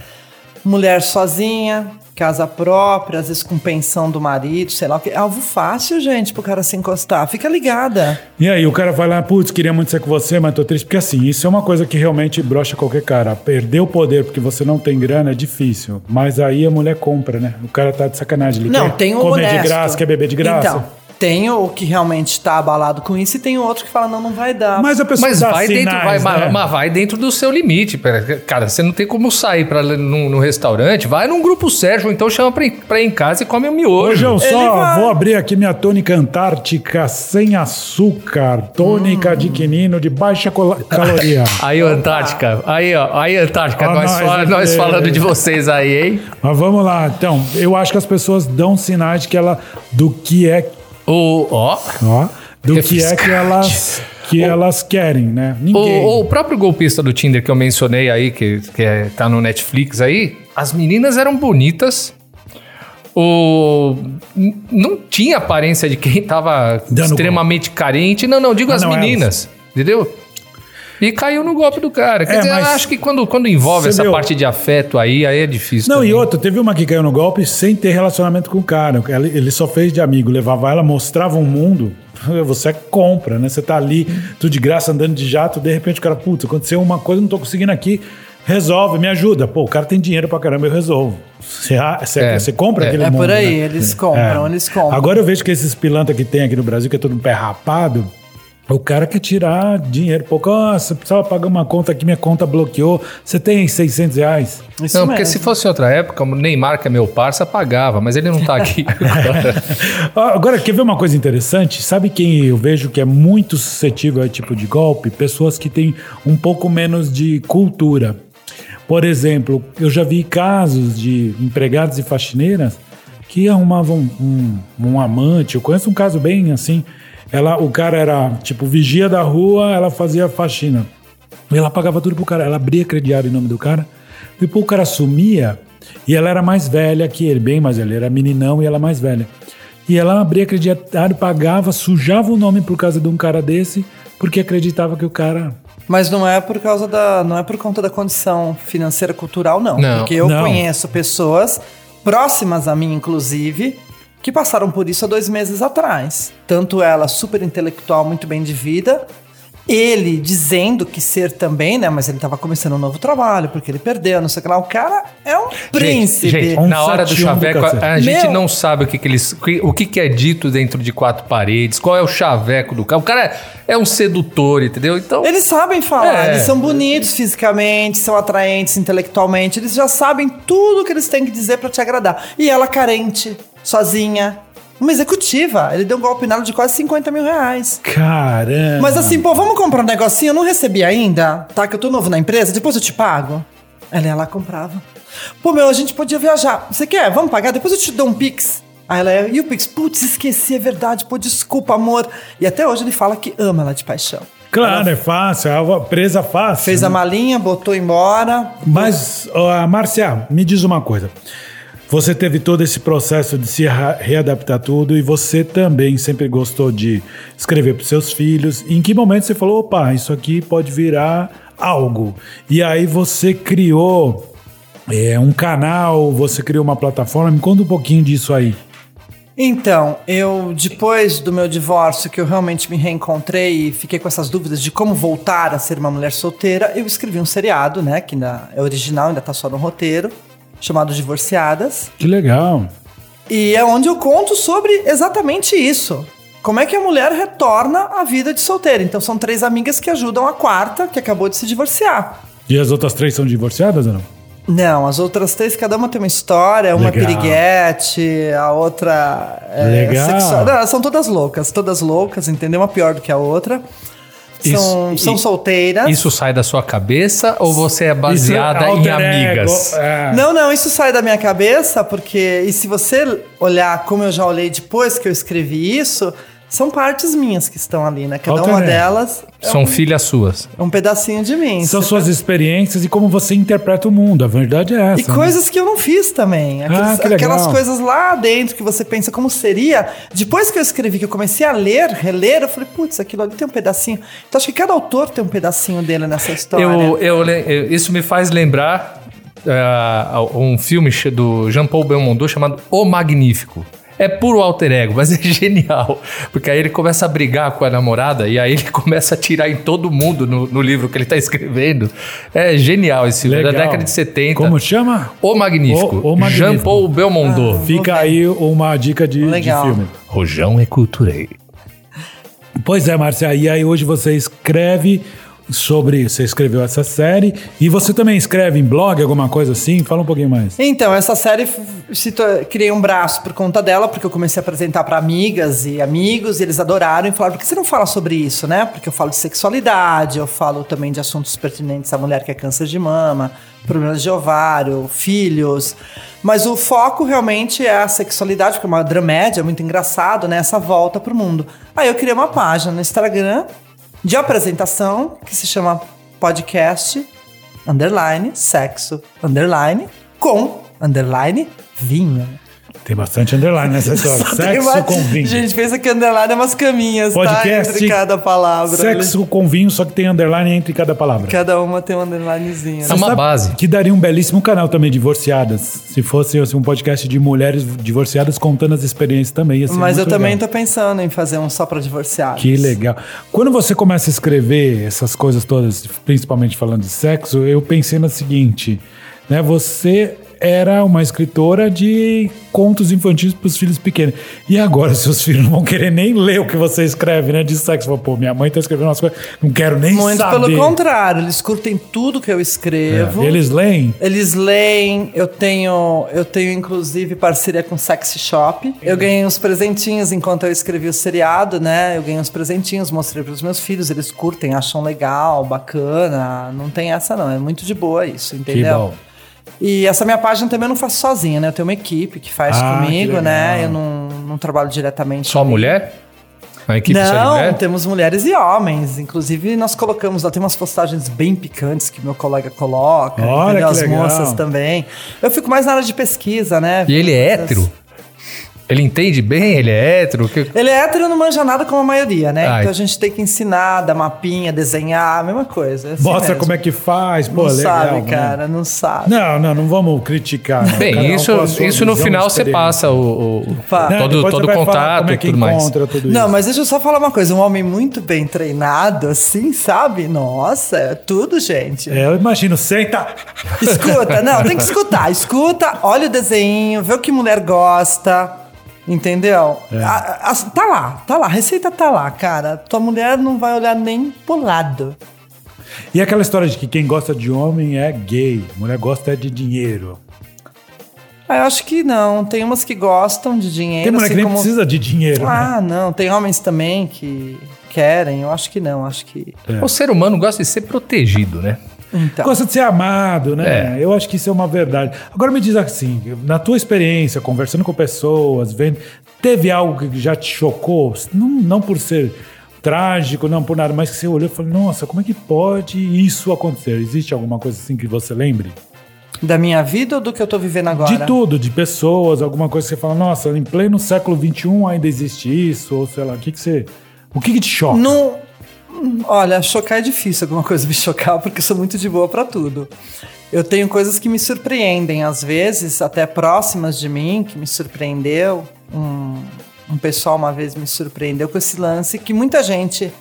Mulher sozinha, casa própria, às vezes com pensão do marido, sei lá o que. É alvo fácil, gente, pro cara se encostar. Fica ligada. E aí o cara vai lá, putz, queria muito ser com você, mas tô triste. Porque assim, isso é uma coisa que realmente brocha qualquer cara. Perder o poder porque você não tem grana é difícil. Mas aí a mulher compra, né? O cara tá de sacanagem. Ele Não, tem o comer honesto. de graça, quer beber de graça. Então, tem o que realmente tá abalado com isso e tem o outro que fala, não, não vai dar. Mas a pessoa Mas dá vai dentro, vai, sinais, mas- né? mas vai dentro do seu limite. Cara, você não tem como sair para num, num restaurante, vai num grupo Sérgio, então chama pra, ir- pra ir em casa e come um miojo. Hoje eu só vai. vou abrir aqui minha tônica antártica sem açúcar. Tônica Hum. de quinino de baixa caloria. Aí, Antártica. Aí, ó. Aí, Antártica. Ó, nós, nós fala- nós falando de vocês aí, hein? Mas vamos lá. Então, eu acho que as pessoas dão sinais de que ela. do que é. O, ó. Ó, do que é que elas. que elas querem, né? Ninguém. O, o próprio golpista do Tinder que eu mencionei aí, que, que é- tá no Netflix aí, as meninas eram bonitas. O, não tinha aparência de quem tava Dando extremamente carente. Não, não, digo Ah, as não, meninas. Entendeu? E caiu no golpe do cara. Quer É, dizer, eu acho que quando, quando envolve essa viu- parte de afeto aí, aí é difícil. Não, também. e outra, teve uma que caiu no golpe sem ter relacionamento com o cara. Ela- Ele só fez de amigo, levava ela, mostrava um mundo. Você compra, né? Você tá ali, tudo de graça, andando de jato, de repente o cara, putz, aconteceu uma coisa, não tô conseguindo aqui. Resolve, me ajuda. Pô, o cara tem dinheiro pra caramba, eu resolvo. Você, você, É, você compra é. aquele É mundo, por aí, né? eles compram, eles compram. Agora eu vejo que esses pilantra que tem aqui no Brasil, que é todo um pé rapado, o cara quer tirar dinheiro. Pô, ah, você precisava pagar uma conta aqui, minha conta bloqueou. Você tem 600 reais? Isso Não, porque mesmo. se fosse outra época, o Neymar, que é meu parça, pagava, mas ele não tá aqui agora. Agora, quer ver uma coisa interessante? Sabe quem eu vejo que é muito suscetível a tipo de golpe? Pessoas que têm um pouco menos de cultura. Por exemplo, eu já vi casos de empregados e faxineiras que arrumavam um, um amante. Eu conheço um caso bem assim. Ela, o cara era tipo vigia da rua, ela fazia faxina. E ela pagava tudo pro cara. Ela abria crediário em nome do cara. Depois o cara sumia e ela era mais velha que ele, bem mais velha. Ele era meninão e ela mais velha. E ela abria crediário, pagava, sujava o nome por causa de um cara desse, porque acreditava que o cara. Mas não é por causa da. não é por conta da condição financeira cultural, não. Não. Porque eu Não. conheço pessoas próximas a mim, inclusive, que passaram por isso há dois meses atrás. Tanto ela, super intelectual, muito bem de vida. Ele dizendo que ser também, né? Mas ele tava começando um novo trabalho, porque ele perdeu, não sei o que lá. O cara é um príncipe. Gente, gente, Um na hora do chaveco, a, a gente Meu. não sabe o que, que eles. O que, que é dito dentro de quatro paredes, qual é o chaveco do cara. O cara é, é um sedutor, entendeu? Então. Eles sabem falar, É. eles são bonitos fisicamente, são atraentes intelectualmente, eles já sabem tudo que eles têm que dizer pra te agradar. E ela carente, sozinha, uma executiva. Ele deu um golpe nela de quase 50 mil reais. Caramba! Mas assim, pô, vamos comprar um negocinho? Eu não recebi ainda, tá? Que eu tô novo na empresa, depois eu te pago. Ela ia lá comprava. Pô, meu, a gente podia viajar. Você quer? Vamos pagar? Depois eu te dou um Pix. Aí ela e o Pix? Putz, esqueci, é verdade. Pô, desculpa, amor. E até hoje ele fala que ama ela de paixão. Claro, é fácil, é uma presa fácil. Fez a malinha, botou embora. Mas, ó, Márcia, me diz uma coisa. Você teve todo esse processo de se readaptar tudo e você também sempre gostou de escrever para seus filhos. Em que momento você falou, opa, isso aqui pode virar algo? E aí você criou é, um canal, você criou uma plataforma. Me conta um pouquinho disso aí. Então, eu, depois do meu divórcio, que eu realmente me reencontrei e fiquei com essas dúvidas de como voltar a ser uma mulher solteira, eu escrevi um seriado, né? Que ainda é original, ainda tá só no roteiro, chamado Divorciadas. Que legal. E é onde eu conto sobre exatamente isso. Como é que a mulher retorna à vida de solteira. Então, são três amigas que ajudam a quarta, que acabou de se divorciar. E as outras três são divorciadas ou não? Não, as outras três, cada uma tem uma história. Uma é Legal. piriguete, a outra é Legal. sexual. Não, elas são todas loucas, todas loucas, entendeu? Uma pior do que a outra. São, Isso- são e- solteiras. Isso sai da sua cabeça ou você é baseada Isso é em amigas? é. Não, não, isso sai da minha cabeça, porque. E se você olhar como eu já olhei depois que eu escrevi isso, são partes minhas que estão ali, né? Cada uma delas é São um, filhas suas. é um pedacinho de mim. São suas experiências e como você interpreta o mundo. A verdade é essa. E né? coisas que eu não fiz também. Aqueles- que legal. aquelas coisas lá dentro que você pensa como seria. Depois que eu escrevi, que eu comecei a ler, reler, eu falei, putz, aquilo ali tem um pedacinho. Então acho que cada autor tem um pedacinho dele nessa história. Eu, eu, eu- isso me faz lembrar ah, um filme do Jean-Paul Belmondo chamado O Magnífico. É puro alter ego, mas é genial. Porque aí ele começa a brigar com a namorada e aí ele começa a tirar em todo mundo no, no livro que ele tá escrevendo. É genial esse filme, é da década de 70. Como chama? O Magnífico. O- O Magnífico. Jean-Paul Belmondo. Fica aí uma dica de, de Legal. filme. Rojão é culturei. Pois é, Márcia. E aí hoje você escreve sobre. Você escreveu essa série. E você também escreve em blog, alguma coisa assim? Fala um pouquinho mais. Então, essa série, criei um braço por conta dela, porque eu comecei a apresentar para amigas e amigos, e eles adoraram e falaram: por que você não fala sobre isso, né? Porque eu falo de sexualidade, eu falo também de assuntos pertinentes à mulher que é câncer de mama, problemas de ovário, filhos. Mas o foco realmente é a sexualidade, porque é uma dramédia, muito engraçado, né? Essa volta pro mundo. Aí eu criei uma página no Instagram de apresentação que se chama podcast underline sexo underline com underline vinho. Tem bastante underline nessa história. Sexo uma- com vinho. Gente, pensa que underline é umas caminhas, Podcast. tá? Entre cada palavra. Sexo com vinho, só que tem underline entre cada palavra. Cada uma tem um underlinezinho. É né? uma Sabe base. Que daria um belíssimo canal também, Divorciadas. Se fosse assim, um podcast de mulheres divorciadas contando as experiências também. Mas eu muito também legal. tô pensando em fazer um só pra divorciados. Que legal. Quando você começa a escrever essas coisas todas, principalmente falando de sexo, eu pensei no seguinte, né? Você era uma escritora de contos infantis para os filhos pequenos. E agora seus filhos não vão querer nem ler o que você escreve, né? De sexo. Fala, Pô, minha mãe tá escrevendo umas coisas, não quero nem Muito saber. pelo contrário, eles curtem tudo que eu escrevo. É, Eles leem? Eles leem, eu tenho, eu tenho inclusive parceria com Sexy Shop. Eu ganhei uns presentinhos enquanto eu escrevi o seriado, né? Eu ganhei uns presentinhos, mostrei para os meus filhos, eles curtem, acham legal, bacana. Não tem essa não, é muito de boa isso, entendeu? bom. E essa minha página também eu não faço sozinha, né? Eu tenho uma equipe que faz Ah, que comigo, legal. né? Eu não, não trabalho diretamente. Só mulher? A equipe Não, mulher? temos mulheres e homens. Inclusive, nós colocamos lá, tem umas postagens bem picantes que meu colega coloca. Olha que As legal. moças também. Eu fico mais na área de pesquisa, né? E ele é hétero? Ele entende bem? Ele é hétero? Que- Ele é hétero e não manja nada como a maioria, né? Ai. Então a gente tem que ensinar, dar mapinha, desenhar, a mesma coisa. é assim Mostra mesmo. como é que faz. Pô, Não legal. sabe, né? cara, não sabe. Não, não, não vamos criticar. não. Bem, Cada um isso, isso no final você passa o, o-. Não, todo, todo falar contato é e que tudo mais. tudo Não, mas deixa eu só falar uma coisa. Um homem muito bem treinado, assim, sabe? Nossa, é tudo, gente. É, eu imagino, senta. Escuta, não, tem que escutar. Escuta, olha o desenho, vê o que mulher gosta. Entendeu? É. A- a- tá lá, tá lá, a receita tá lá, cara. Tua mulher não vai olhar nem pro lado. E aquela história de que quem gosta de homem é gay, mulher gosta é de dinheiro. Ah, eu acho que não. Tem umas que gostam de dinheiro. Tem mulher que assim nem como- precisa de dinheiro. né? Ah, não. Tem homens também que querem. Eu acho que não. Acho que. O ser humano gosta de ser protegido, né? Então. Gosta de ser amado, né? É. Eu acho que isso é uma verdade. Agora me diz assim, na tua experiência, conversando com pessoas, vendo, teve algo que já te chocou? Não, não por ser trágico, não por nada, mas que você olhou e falou, nossa, como é que pode isso acontecer? Existe alguma coisa assim que você lembre? Da minha vida ou do que eu tô vivendo agora? De tudo, de pessoas, alguma coisa que você fala, nossa, em pleno século XXI ainda existe isso, ou sei lá, o que, que você. O que, que te choca? Não. Olha, chocar é difícil alguma coisa me chocar, porque sou muito de boa pra tudo. Eu tenho coisas que me surpreendem, às vezes, até próximas de mim, que me surpreendeu. Um, um pessoal uma vez me surpreendeu com esse lance que muita gente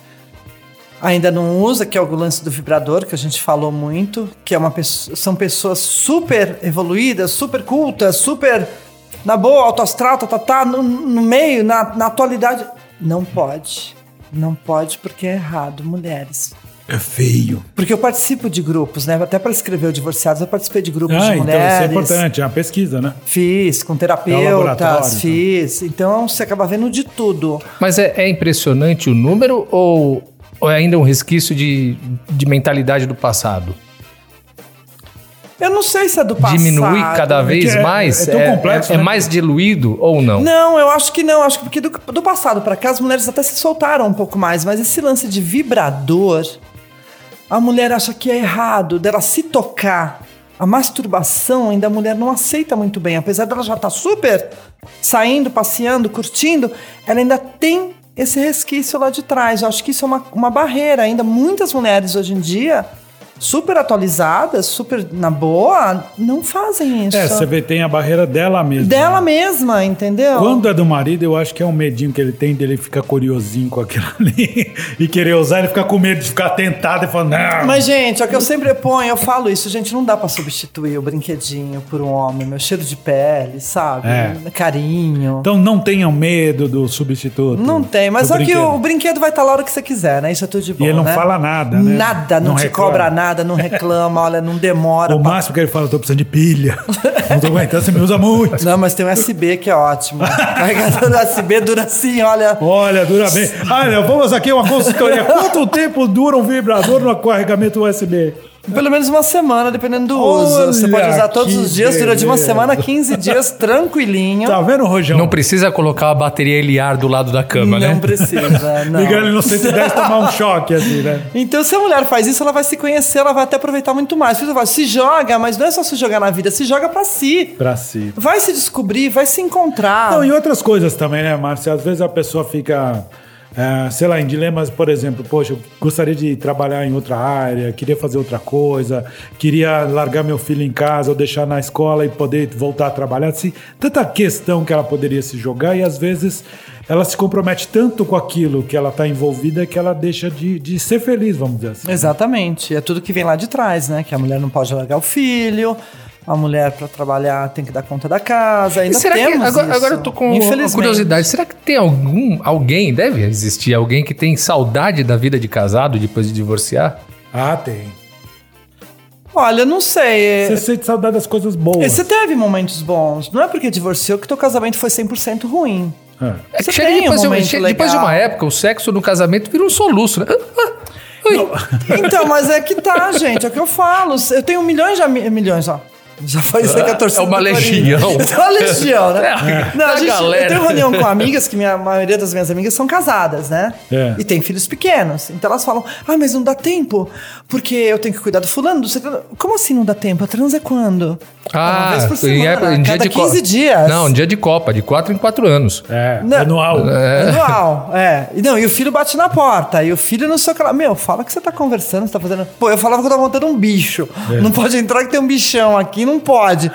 ainda não usa, que é o lance do vibrador, que a gente falou muito, que é uma pessoa, são pessoas super evoluídas, super cultas, super na boa, autoastral, tá, tá, tá, no, no meio, na, na atualidade. Não pode. Não pode porque é errado, mulheres. É feio. Porque eu participo de grupos, né? Até para escrever o Divorciados, eu participei de grupos Ah, de então isso mulheres. é importante, é uma pesquisa, né? Fiz com É um terapeutas, então. fiz. Então você acaba vendo de tudo. Mas é, é impressionante o número ou, ou é ainda um resquício de, de mentalidade do passado? Eu não sei se é do passado. Diminui cada vez é- mais? é tão complexo, é né? mais diluído ou não? Não, eu acho que não. Acho que porque do, do passado pra cá as mulheres até se soltaram um pouco mais. Mas esse lance de vibrador, a mulher acha que é errado dela se tocar. A masturbação ainda a mulher não aceita muito bem. Apesar dela já estar super saindo, passeando, curtindo, ela ainda tem esse resquício lá de trás. Eu acho que isso é uma, uma barreira. Ainda muitas mulheres hoje em dia, super atualizadas, super na boa, não fazem isso. É, você vê, tem a barreira dela mesma. Dela mesma, entendeu? Quando é do marido, eu acho que é um medinho que ele tem dele ficar curiosinho com aquilo ali e querer usar, ele fica com medo de ficar tentado e falar, não. Mas, gente, é o que eu sempre ponho, eu falo isso, gente, não dá pra substituir o brinquedinho por um homem, meu cheiro de pele, sabe? É. Carinho. Então não tenham medo do substituto. não tem, mas só que o, o brinquedo vai estar lá a hora que você quiser, né? Isso é tudo de bom. ele não né? fala nada, né? Nada, não, Não te reclama. cobra nada, não reclama, olha, não demora. O pra- máximo que ele fala, eu tô precisando de pilha. não tô aguentando, você me usa muito. Não, mas tem um USB que é ótimo. Carregador USB dura assim, olha. Olha, dura bem. Olha, vamos aqui uma consultoria. Quanto tempo dura um vibrador no carregamento USB? Pelo menos uma semana, dependendo do Olha, uso. Você pode usar todos os dias, dura de uma semana a 15 dias, tranquilinho. Tá vendo, Rojão? Não precisa colocar a bateria Eliar do lado da cama, não né? precisa, não. Ligar ele no 110 tomar um choque, assim, né? Então, se a mulher faz isso, ela vai se conhecer, ela vai até aproveitar muito mais. Falo, se joga, mas não é só se jogar na vida, se joga pra si. Pra si. Vai se descobrir, vai se encontrar. Não, e outras coisas também, né, Márcia? Às vezes a pessoa fica, é, sei lá, em dilemas, por exemplo, poxa, eu gostaria de trabalhar em outra área, queria fazer outra coisa, queria largar meu filho em casa ou deixar na escola e poder voltar a trabalhar. Assim, tanta questão que ela poderia se jogar e às vezes ela se compromete tanto com aquilo que ela está envolvida que ela deixa de, de ser feliz, vamos dizer assim. Exatamente. É tudo que vem lá de trás, né? Que a mulher não pode largar o filho, a mulher pra trabalhar tem que dar conta da casa. Ainda E será que temos agora, isso. agora eu tô com uma curiosidade. Será que tem algum alguém, deve existir alguém que tem saudade da vida de casado depois de divorciar? Ah, tem. Olha, não sei. Você sente saudade das coisas boas. Você teve momentos bons. Não é porque divorciou que teu casamento foi 100% ruim. É. É que Você chega tem um depois, de, momento chega depois de legal. uma época, o sexo no casamento vira um soluço, né? Ah, ah. Então, mas é que tá, gente. É o que eu falo. Eu tenho milhões de ami- milhões, ó. Já foi isso aí que a torcida É uma legião. É uma legião, né? É. Não, a A gente, galera. eu tenho reunião com amigas, que minha, a maioria das minhas amigas são casadas, né? É. E tem filhos pequenos. Então elas falam, ah, mas não dá tempo, porque eu tenho que cuidar do fulano, do ciclano." Como assim não dá tempo? A transa é quando? Ah, uma vez por em semana, época- em dia cada de 15 Copa. dias. Não, em dia de Copa, de 4 em 4 anos. É, Não. anual. Anual, é. E não, e o filho bate na porta. E o filho não sei o que lá. Meu, fala que você tá conversando, você tá fazendo. Pô, eu falava que eu tava montando um bicho. É. Não pode entrar que tem um bichão aqui, não pode.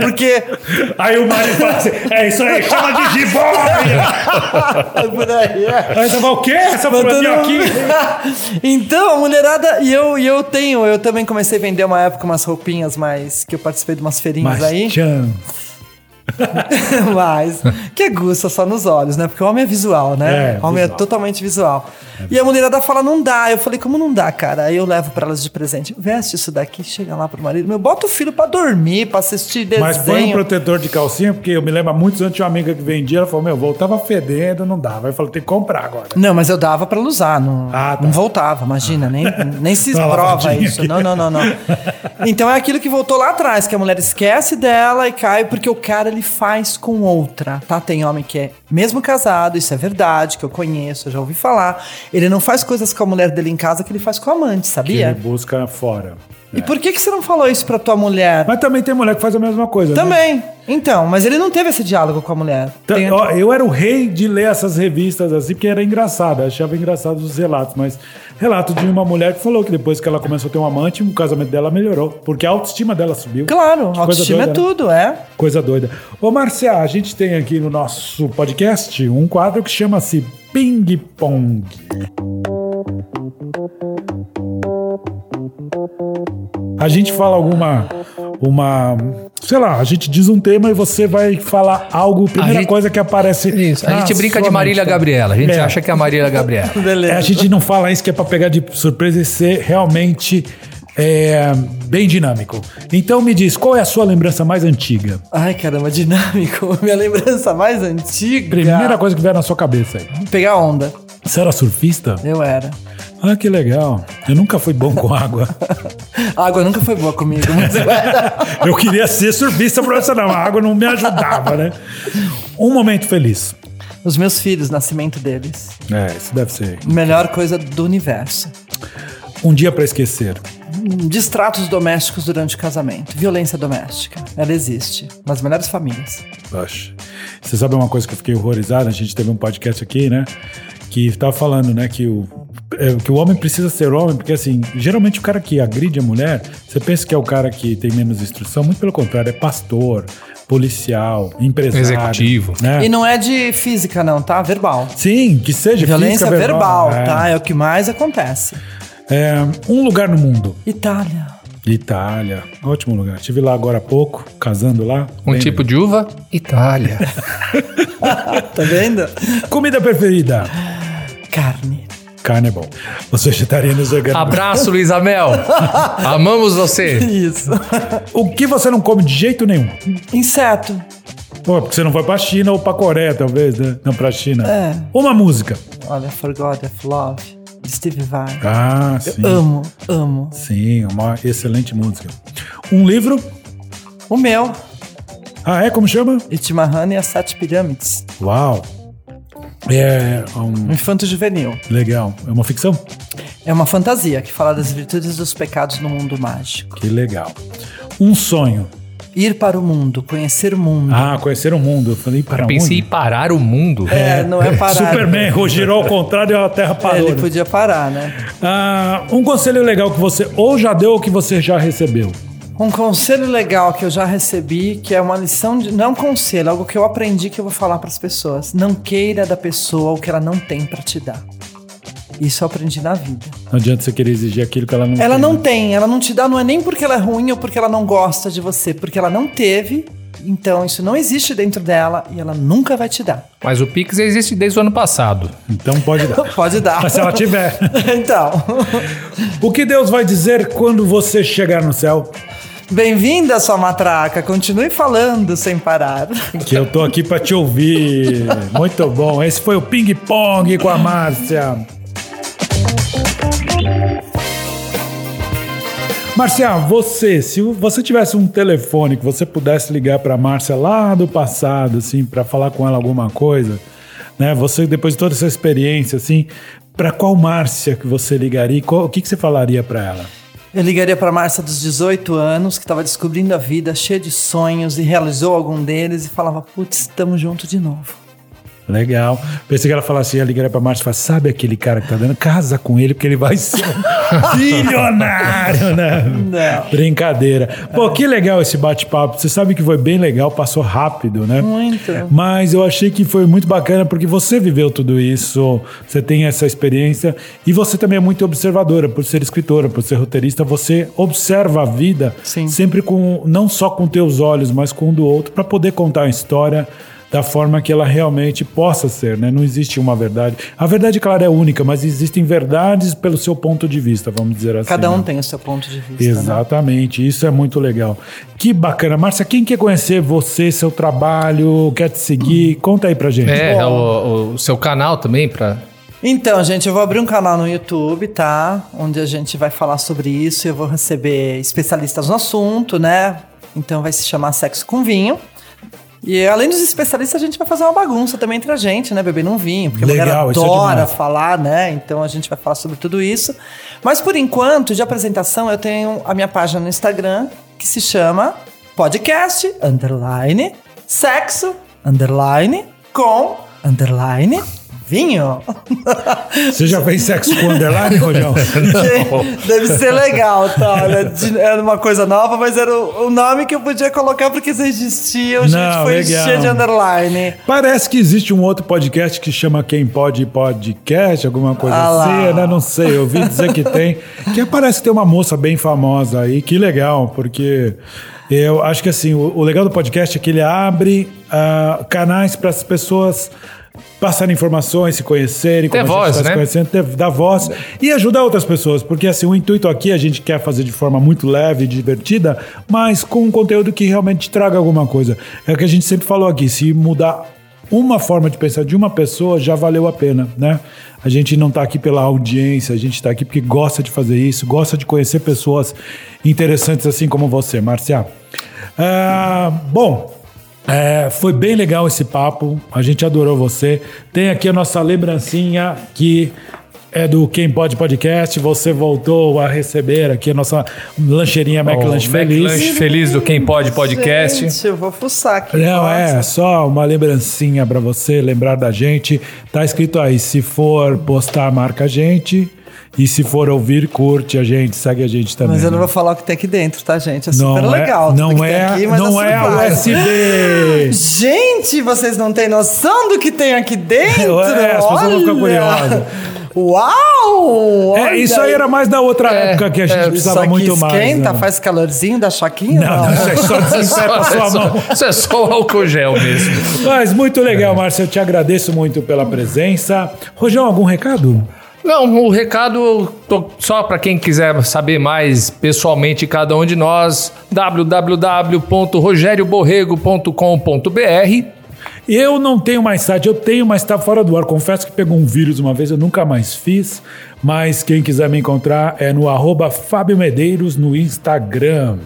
Porque. Aí o marido fala assim: é isso aí, chama de jiboia! Aí, é. Você fala, o quê? Essa aqui? então, a mulherada, e eu, e eu tenho, eu também comecei a vender uma época umas roupinhas mais. que eu participei de umas feirinhas Mas, aí. tchan. Mas, que aguça só nos olhos, né? Porque o homem é visual, né? É, o homem é visual. totalmente visual. e a mulherada fala, não dá. Eu falei, como não dá, cara? Aí eu levo pra elas de presente. Veste isso daqui, chega lá pro marido. Meu, bota o filho pra dormir, pra assistir desenho. Mas põe um protetor de calcinha, porque eu me lembro muitos anos tinha uma amiga que vendia, ela falou, meu, voltava fedendo, não dava. Aí falou, tem que comprar agora. Não, mas eu dava pra ela usar, não, Ah, tá. não voltava, imagina, nem, nem se prova isso. aqui. Não, não, não, não. Então é aquilo que voltou lá atrás, que a mulher esquece dela e cai porque o cara ele faz com outra, tá? Tem homem que é mesmo casado, isso é verdade, que eu conheço, eu já ouvi falar. Ele não faz coisas com a mulher dele em casa que ele faz com a amante, Que sabia? ele busca fora. E por que, que você não falou isso pra tua mulher? Mas também tem mulher que faz a mesma coisa, né? Também. Então, mas ele não teve esse diálogo com a mulher. Tá, Tem- ó, eu era o rei de ler essas revistas assim, porque era engraçado, eu achava engraçado os relatos, mas relato de uma mulher que falou que depois que ela começou a ter um amante, o casamento dela melhorou, porque a autoestima dela subiu. Claro, autoestima é doida, né? tudo, é. Coisa doida. Ô, Marcia, a gente tem aqui no nosso podcast um quadro que chama-se Ping Pong. A gente fala alguma. Uma. Sei lá, a gente diz um tema e você vai falar algo, primeira gente- coisa que aparece. Isso. A gente brinca de Marília mente. Gabriela. A gente É. acha que é a Marília Gabriela. Beleza. É, a gente não fala isso que é pra pegar de surpresa e ser realmente é, bem dinâmico. Então me diz, qual é a sua lembrança mais antiga? Ai, caramba, dinâmico. Minha lembrança mais antiga. Primeira coisa que vier na sua cabeça aí. Pegar onda. Você era surfista? Eu era. Ah, que legal. Eu nunca fui bom com água. A água nunca foi boa comigo, mas eu queria ser surfista profissional, a água não me ajudava, né? Um momento feliz. Os meus filhos, nascimento deles. É, isso deve ser. Melhor coisa do universo. Um dia pra esquecer. Distratos domésticos durante o casamento. Violência doméstica. Ela existe. Nas melhores famílias. Oxe. Você sabe uma coisa que eu fiquei horrorizado? A gente teve um podcast aqui, né? Que estava falando, né, que o, é, que o homem precisa ser homem, porque assim, geralmente o cara que agride a mulher, você pensa que é o cara que tem menos instrução, muito pelo contrário, é pastor, policial, empresário. Executivo. Né? E não é de física, não, tá? Verbal. Sim, que seja Violência física, verbal, é. tá? É o que mais acontece. É, um lugar no mundo. Itália. Itália, ótimo lugar. Estive lá agora há pouco, casando lá. Um Bem tipo de uva? Itália. Tá vendo? Comida preferida? Carne. Carne é bom. Os vegetarianos veganos. Abraço, Luísa Mel. Amamos você. Isso. O que você não come de jeito nenhum? Inseto. Pô, porque você não foi pra China ou pra Coreia, talvez, né? Não pra China. É. Uma música. Olha, For God of Love, de Steve Vai. Ah, sim. Amo, amo. Sim, uma excelente música. Um livro. O meu, Ah, é? Como chama? Itimahane e as Sete Pirâmides. Uau. É um, Um infanto juvenil. legal. É uma ficção? É uma fantasia que fala das virtudes e dos pecados no mundo mágico. Que legal. Um sonho. Ir para o mundo, conhecer o mundo. Ah, conhecer o mundo. Eu falei, para Pensei em parar o mundo. É, não é parar. Superman girou ao contrário e a Terra É, parou. ele né? podia parar, né? Ah, um conselho legal que você ou já deu ou que você já recebeu. Um conselho legal que eu já recebi, que é uma lição de. Não é um conselho, algo que eu aprendi que eu vou falar para as pessoas. Não queira da pessoa o que ela não tem para te dar. Isso eu aprendi na vida. Não adianta você querer exigir aquilo que ela não Ela tem, não né? tem, ela não te dá, não é nem porque ela é ruim ou porque ela não gosta de você, porque ela não teve. Então isso não existe dentro dela e ela nunca vai te dar. Mas o Pix existe desde o ano passado. Então pode dar. Pode dar. Mas se ela tiver. então. o que Deus vai dizer quando você chegar no céu? Bem-vinda, sua matraca. Continue falando sem parar. Que eu tô aqui pra te ouvir. Muito bom. Esse foi o Ping Pong com a Márcia. Márcia, você, se você tivesse um telefone que você pudesse ligar pra Márcia lá do passado, assim, pra falar com ela alguma coisa, né? Você, depois de toda essa experiência, assim, pra qual Márcia que você ligaria? qual- o que, que você falaria pra ela? Eu ligaria para Márcia dos 18 anos, que estava descobrindo a vida, cheia de sonhos e realizou algum deles e falava: Putz, estamos juntos de novo. Legal. Pensei que ela falasse, ia ligar pra Márcia e falar, sabe aquele cara que tá dando? Casa com ele, porque ele vai ser um bilionário, né? Não. Brincadeira. Pô, que legal esse bate-papo. Você sabe que foi bem legal, passou rápido, né? Muito. Mas eu achei que foi muito bacana porque você viveu tudo isso, você tem essa experiência e você também é muito observadora, por ser escritora, por ser roteirista, você observa a vida Sim. sempre com não só com teus olhos, mas com o do outro para poder contar a história da forma que ela realmente possa ser, né? Não existe uma verdade. A verdade, claro, é única, mas existem verdades pelo seu ponto de vista, vamos dizer assim. Cada um né? tem o seu ponto de vista. né? Exatamente, isso é muito legal. Que bacana. Márcia, quem quer conhecer você, seu trabalho, quer te seguir? Conta aí pra gente. É, o, o seu canal também pra. Então, gente, eu vou abrir um canal no YouTube, tá? Onde a gente vai falar sobre isso. Eu vou receber especialistas no assunto, né? Então vai se chamar Sexo com Vinho. E além dos especialistas, a gente vai fazer uma bagunça também entre a gente, né? Bebendo um vinho. Porque Legal, a isso é adora demais. falar, né? Então a gente vai falar sobre tudo isso. Mas por enquanto, de apresentação, eu tenho a minha página no Instagram, que se chama podcast, underline, sexo, underline, com, underline, vinho. Você já fez sexo com underline, Rojão? Deve ser legal, tá? Era uma coisa nova, mas era o, o nome que eu podia colocar porque existia. A gente foi legal. cheio de underline. Parece que existe um outro podcast que chama Quem Pode Podcast, alguma coisa Ah assim, né? Não sei, eu ouvi dizer que tem. Que parece que tem uma moça bem famosa aí, que legal, porque eu acho que assim, o, o legal do podcast é que ele abre ah, canais para as pessoas passarem informações, se conhecerem, Ter como a voz, gente tá né? se conhecendo, ter, dar voz e ajudar outras pessoas, porque assim, o intuito aqui a gente quer fazer de forma muito leve e divertida, mas com um conteúdo que realmente traga alguma coisa. É o que a gente sempre falou aqui, se mudar uma forma de pensar de uma pessoa já valeu a pena, né? A gente não está aqui pela audiência, a gente está aqui porque gosta de fazer isso, gosta de conhecer pessoas interessantes assim como você, Marcia. Ah, bom, é, foi bem legal esse papo, a gente adorou você. Tem aqui a nossa lembrancinha que é do Quem Pode Podcast. Você voltou a receber aqui a nossa lancheirinha McLanche Feliz. McLanche Feliz do Quem Pode Podcast. Gente, eu vou fuçar aqui. Não, é só uma lembrancinha pra você lembrar da gente. Tá escrito aí, se for postar, marca a gente. E se for ouvir, curte a gente, segue a gente também. Mas eu não né? vou falar o que tem aqui dentro, tá, gente? É super não legal. É, não tem é, aqui, mas não é a surpresa. USB. Gente, vocês não têm noção do que tem aqui dentro? É, as pessoas vão ficar curiosas. Uau! É, isso aí era mais da outra É, época que a gente é, precisava muito mais. esquenta, né? faz calorzinho, dá choquinho? Não, não, isso é só desinfeta a sua é mão. só- Isso é só o álcool gel mesmo. Mas muito legal, Márcio. Eu te agradeço muito pela presença. Rojão, algum recado? Não, o recado só para quem quiser saber mais pessoalmente cada um de nós, www.rogerioborrego.com.br. Eu não tenho mais site, eu tenho, mas está fora do ar. Confesso que pegou um vírus uma vez, eu nunca mais fiz. Mas quem quiser me encontrar é no arroba Fábio Medeiros no Instagram.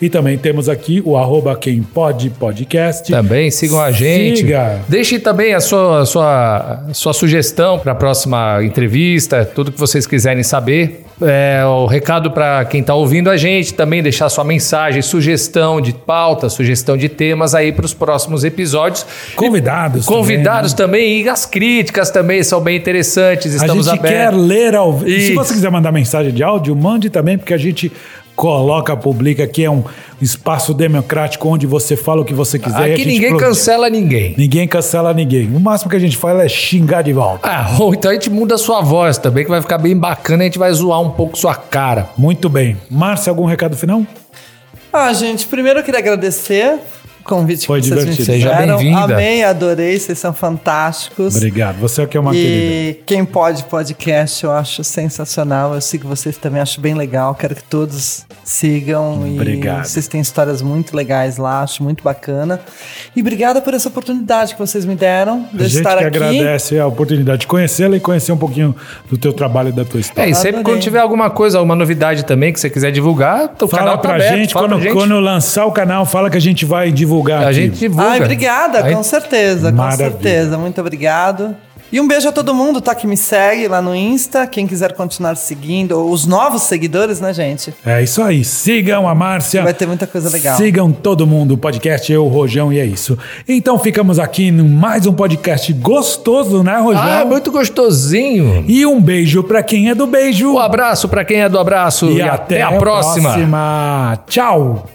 E também temos aqui o arroba Quem Pode Podcast. Também sigam a gente. Siga. Deixe também a sua, a sua, a sua sugestão para a próxima entrevista, tudo que vocês quiserem saber. É, o recado para quem está ouvindo a gente também deixar sua mensagem, sugestão de pauta, sugestão de temas aí para os próximos episódios. Convidados. Convidados também, e as críticas também são bem interessantes. também, né? A Estamos gente quer abertos. ler ao vivo. Se você quiser mandar mensagem de áudio, mande também, porque a gente coloca, publica aqui. É um espaço democrático onde você fala o que você quiser. e a Aqui gente ninguém produz. cancela ninguém. Ninguém cancela ninguém. O máximo que a gente fala é xingar de volta. Ah, ou então a gente muda a sua voz também, que vai ficar bem bacana e a gente vai zoar um pouco sua cara. Muito bem. Márcia, algum recado final? Ah, gente, primeiro eu queria agradecer convite Foi que vocês divertido. me Seja fizeram. bem-vinda. Amei, adorei, vocês são fantásticos. Obrigado. Você é que é uma querida. E quem pode podcast, eu acho sensacional. Eu sigo vocês também, acho bem legal. Quero que todos sigam. Obrigado. E vocês têm histórias muito legais lá, acho muito bacana. E obrigada por essa oportunidade que vocês me deram de A eu gente estar que aqui. agradece a oportunidade de conhecê-la e conhecer um pouquinho do teu trabalho e da tua É, história. e sempre quando tiver alguma coisa, alguma novidade também que você quiser divulgar, o Fala canal tá pra aberto. gente, fala quando, pra gente. quando lançar o canal, fala que a gente vai divulgar a aqui. gente divulga. Ai, obrigada, Aí- com certeza, com Maravilha. certeza. Muito obrigado. E um beijo a todo mundo, tá? Que me segue lá no Insta. Quem quiser continuar seguindo, ou os novos seguidores, né, gente? É isso aí. Sigam a Márcia. Vai ter muita coisa legal. Sigam todo mundo. O podcast Eu, o Rojão, e é isso. Então ficamos aqui em mais um podcast gostoso, né, Rojão? Ah, muito gostosinho. E um beijo pra quem é do beijo. Um abraço pra quem é do abraço e, até, a próxima. próxima. Tchau.